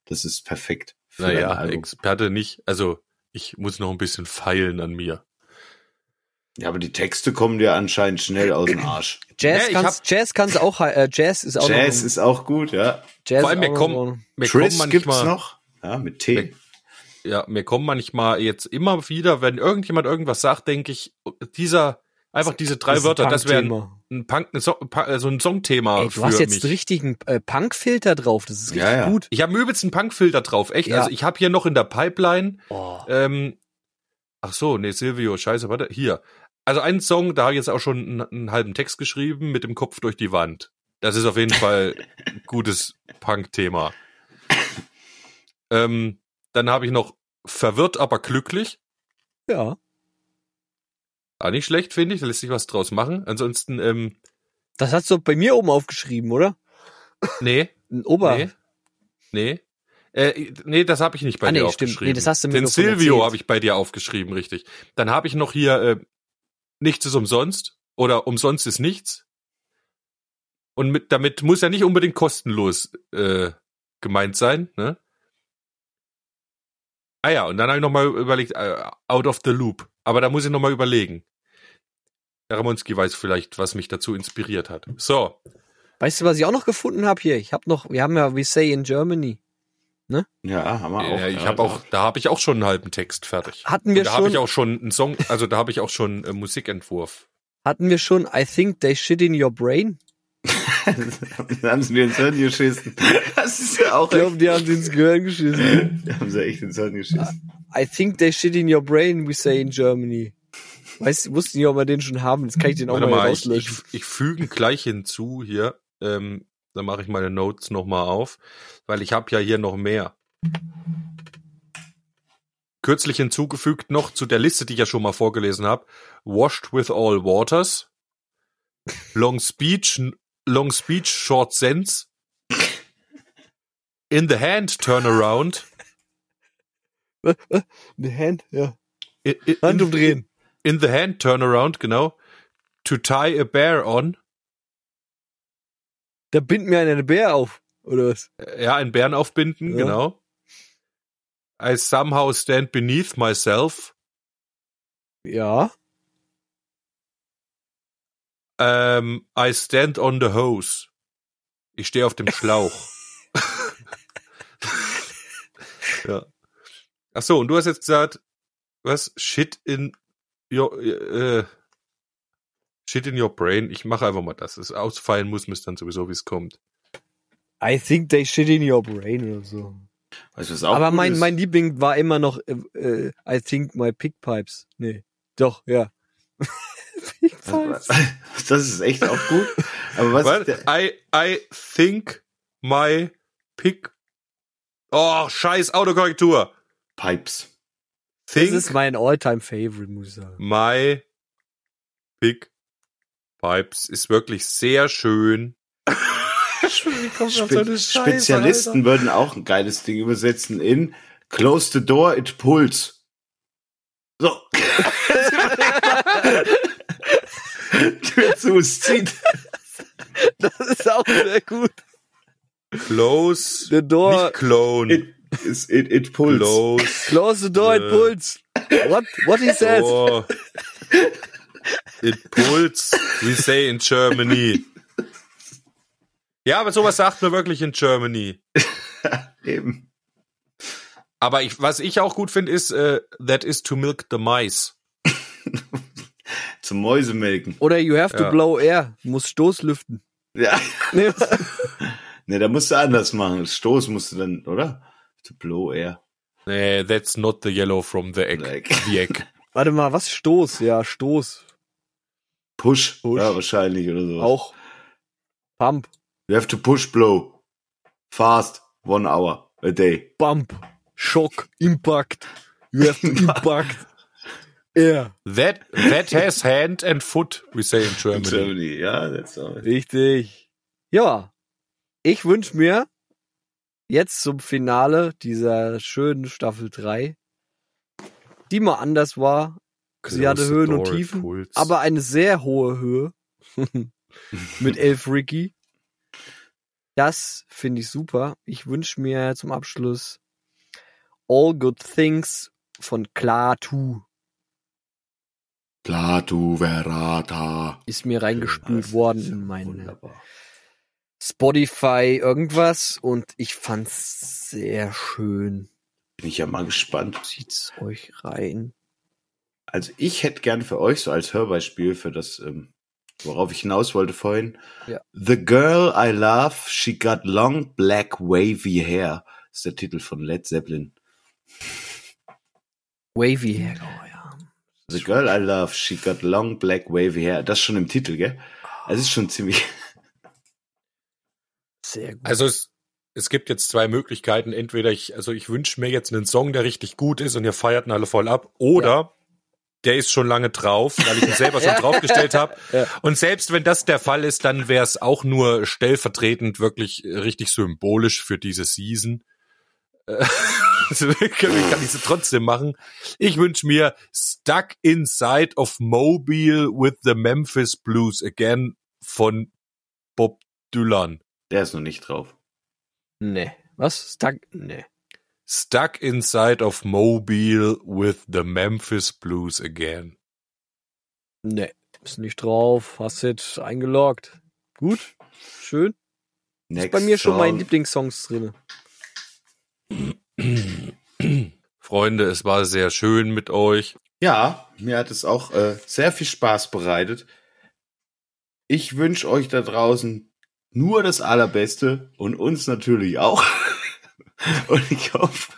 S1: Das ist perfekt.
S4: Naja. Experte nicht. Also, ich muss noch ein bisschen feilen an mir.
S1: Ja, aber die Texte kommen dir anscheinend schnell aus dem Arsch.
S5: Jazz
S4: Ja, ich
S5: kann's, Jazz kann's auch, äh, Jazz ist auch
S1: Jazz
S5: noch,
S1: ist auch gut, ja.
S5: Jazz
S4: Vor allem,
S5: ist
S4: mir
S5: auch
S4: kommen- Mir kommen
S1: gibt's
S4: manchmal,
S1: noch. Ja, mit T.
S4: ja, mir kommen manchmal jetzt immer wieder, wenn irgendjemand irgendwas sagt, denke ich, dieser, einfach diese drei
S5: ein
S4: Wörter, das wären
S5: Punkthema.
S4: ein Punk, ein so, Pa- so ein Songthema
S5: Ey,
S4: für
S5: du hast jetzt
S4: mich.
S5: einen richtigen äh, Punk-Filter drauf. Das ist richtig
S1: Ja, ja.
S5: gut.
S4: Ich habe übelst einen Punkfilter drauf, echt.
S5: Ja.
S4: Also ich habe hier noch in der Pipeline,
S5: Oh.
S4: ähm, ach so, nee, Silvio, scheiße, warte, hier. Also einen Song, da habe ich jetzt auch schon einen, einen halben Text geschrieben mit dem Kopf durch die Wand. Das ist auf jeden Fall ein gutes Punk-Thema. Ähm, dann habe ich noch verwirrt, aber glücklich.
S5: Ja.
S4: War nicht schlecht, finde ich. Da lässt sich was draus machen. Ansonsten, ähm,
S5: Das hast du bei mir oben aufgeschrieben, oder?
S4: nee,
S5: Ein Ober.
S4: nee, nee. Äh, nee, das habe ich nicht bei
S5: Ah, nee,
S4: dir
S5: stimmt.
S4: aufgeschrieben.
S5: Nee, das hast du mir
S4: Den Silvio habe ich bei dir aufgeschrieben, richtig. Dann habe ich noch hier äh, nichts ist umsonst oder umsonst ist nichts. Und mit, damit muss ja nicht unbedingt kostenlos äh, gemeint sein. Ne? Ah ja, und dann habe ich noch mal überlegt, äh, out of the loop. Aber da muss ich noch mal überlegen. Der Ramonski weiß vielleicht, was mich dazu inspiriert hat. So,
S5: Weißt du, was ich auch noch gefunden habe hier? Ich habe noch, wir haben ja We Say in Germany.
S1: Ja, haben wir auch.
S4: äh, ich
S1: ja,
S4: habe auch, da habe ich auch schon einen halben Text fertig.
S5: Hatten wir
S4: Und da habe
S5: schon,
S4: ich auch schon einen Song, also da habe ich auch schon äh, Musikentwurf.
S5: hatten wir schon I think they shit in your brain?
S1: da haben sie mir ins Hirn geschissen. Das ist ja auch
S5: Ich glaube, die haben sie ins Gehirn geschissen.
S1: Da haben sie echt ins Hirn geschissen.
S5: I think they shit in your brain, we say in Germany. Weißt du, wussten nicht, ob wir den schon haben. Jetzt kann ich den auch
S4: Warte
S5: mal,
S4: mal, ich, ich,
S5: rauslöschen.
S4: ich füge gleich hinzu hier, ähm, dann mache ich meine Notes nochmal auf, weil ich habe ja hier noch mehr. Kürzlich hinzugefügt noch zu der Liste, die ich ja schon mal vorgelesen habe. Washed with all waters. Long speech, long speech, short sense. In the hand, turn around.
S5: The hand, ja.
S4: In, in,
S5: Hand umdrehen.
S4: in the hand, turn around, genau. To tie a bear on.
S5: Da bindet mir einer eine Bär auf. Oder was?
S4: Ja, einen Bären aufbinden,
S5: Ja.
S4: genau. I somehow stand beneath myself.
S5: Ja.
S4: Ähm, I stand on the hose. Ich stehe auf dem Schlauch. ja. Ach so, und du hast jetzt gesagt, was? Shit in your, äh, shit in your brain. Ich mache einfach mal das. Es ausfallen muss, müsst dann sowieso, wie es kommt.
S5: I think they shit in your brain oder so.
S1: Weißt du, was auch
S5: Aber
S1: gut
S5: mein,
S1: ist?
S5: mein Liebling war immer noch äh, äh, I think my pig pipes. Nee. Doch, ja. pig pipes.
S1: Das ist echt auch gut. Aber was, der,
S4: I, I think my pick. Oh, scheiß Autokorrektur.
S1: Pipes.
S5: Das
S4: Think
S5: ist mein all-time favorite, muss ich sagen.
S4: my pick pipes ist wirklich sehr schön.
S1: Spe Spezialisten würden auch ein geiles Ding übersetzen in Close the door, it pulls. So. Tür zu, es zieht.
S5: Das ist auch sehr gut.
S4: Close.
S5: The door,
S4: Nicht clone.
S1: It, it, it pulls.
S4: Close.
S5: close the door, it
S4: Äh.
S5: pulls. What, what he says.
S4: It pulls. We say in Germany. Ja, aber sowas sagt man wirklich in Germany.
S1: Eben.
S4: Aber ich, was ich auch gut finde, ist, äh, that is to milk the mice.
S1: Zum Mäusemelken.
S5: Oder you have to
S4: Ja.
S5: blow air. Du musst Stoß lüften.
S1: Ja.
S5: Nee,
S1: Ne, da musst du anders machen. Stoß musst du dann, oder? To blow air.
S4: Nee, that's not the yellow from the egg. The egg.
S5: Warte mal, was Stoß? Ja, Stoß.
S1: Push,
S5: Push.
S1: Ja, wahrscheinlich oder so.
S5: Auch Pump,
S1: You have to push blow. Fast. One hour a day.
S5: Bump, Shock, Impact. You have to impact. Yeah.
S4: That, that has hand and foot, we say in Germany.
S1: Germany, ja, that's all.
S5: Richtig. Ja. Ich wünsche mir jetzt zum Finale dieser schönen Staffel 3, die mal anders war. Sie hatte Höhen und Tiefen,
S4: pulls.
S5: aber eine sehr hohe Höhe. Mit Elf Ricky. Das finde ich super. Ich wünsche mir zum Abschluss All Good Things von Klaatu.
S1: Platu Verata.
S5: Ist mir reingespült worden in meine
S1: Wunderbar.
S5: Spotify irgendwas und ich fand's sehr schön.
S1: Bin ich ja mal gespannt.
S5: Zieht's euch rein.
S1: Also ich hätte gern für euch so als Hörbeispiel für das, ähm, worauf ich hinaus wollte vorhin.
S5: Ja.
S1: The Girl I Love, She Got Long Black Wavy Hair. ist der Titel von Led Zeppelin.
S5: Wavy Hair. Oh, ja.
S1: The Girl I Love, She Got Long Black Wavy Hair. Das schon im Titel, gell? Es ist schon ziemlich.
S5: Sehr gut.
S4: Also es, es gibt jetzt zwei Möglichkeiten. Entweder ich, also ich wünsche mir jetzt einen Song, der richtig gut ist und ihr feiert ihn alle voll ab, oder der ist schon lange drauf, weil ich ihn selber schon draufgestellt habe.
S5: Ja.
S4: Und selbst wenn das der Fall ist, dann wäre es auch nur stellvertretend wirklich äh, richtig symbolisch für diese Season. Äh, kann kann ich sie trotzdem machen. Ich wünsche mir Stuck Inside of Mobile with the Memphis Blues again von Bob Dylan.
S1: Der ist noch nicht drauf.
S5: nee. Was? Stuck? Nee.
S4: Stuck inside of Mobile with the Memphis Blues again.
S5: Nee. Ist nicht drauf. Hast jetzt eingeloggt. Gut. Schön.
S1: Next
S5: Ist bei mir schon mein
S1: Song.
S5: Lieblingssongs drinne.
S4: Freunde, es war sehr schön mit euch.
S1: Ja, mir hat es auch äh, sehr viel Spaß bereitet. Ich wünsche euch da draußen nur das Allerbeste und uns natürlich auch. und ich hoffe,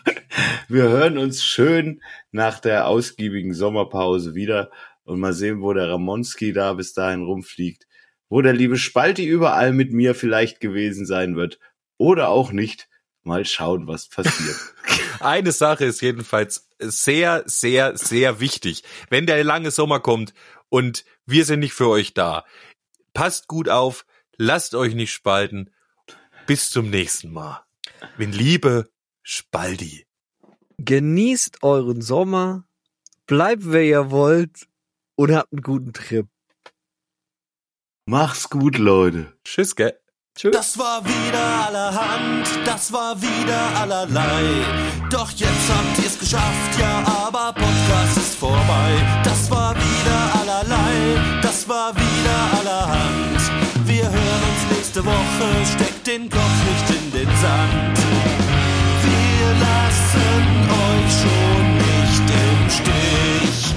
S1: wir hören uns schön nach der ausgiebigen Sommerpause wieder und mal sehen, wo der Ramonski da bis dahin rumfliegt, wo der liebe Spalti überall mit mir vielleicht gewesen sein wird oder auch nicht. Mal schauen, was passiert.
S4: Eine Sache ist jedenfalls sehr, sehr, sehr wichtig. Wenn der lange Sommer kommt und wir sind nicht für euch da, passt gut auf, lasst euch nicht spalten. Bis zum nächsten Mal. Mit Liebe, Spaldi.
S5: Genießt euren Sommer. Bleibt, wer ihr wollt. Und habt einen guten Trip.
S1: Mach's gut, Leute.
S4: Tschüss, gell?
S5: Tschüss.
S3: Das war wieder allerhand, das war wieder allerlei. Doch jetzt habt ihr's geschafft, ja, aber Podcast ist vorbei. Das war wieder allerlei, das war wieder allerhand. Wir hören uns nächste Woche, den Kopf nicht in den Sand. Wir lassen euch schon nicht im Stich.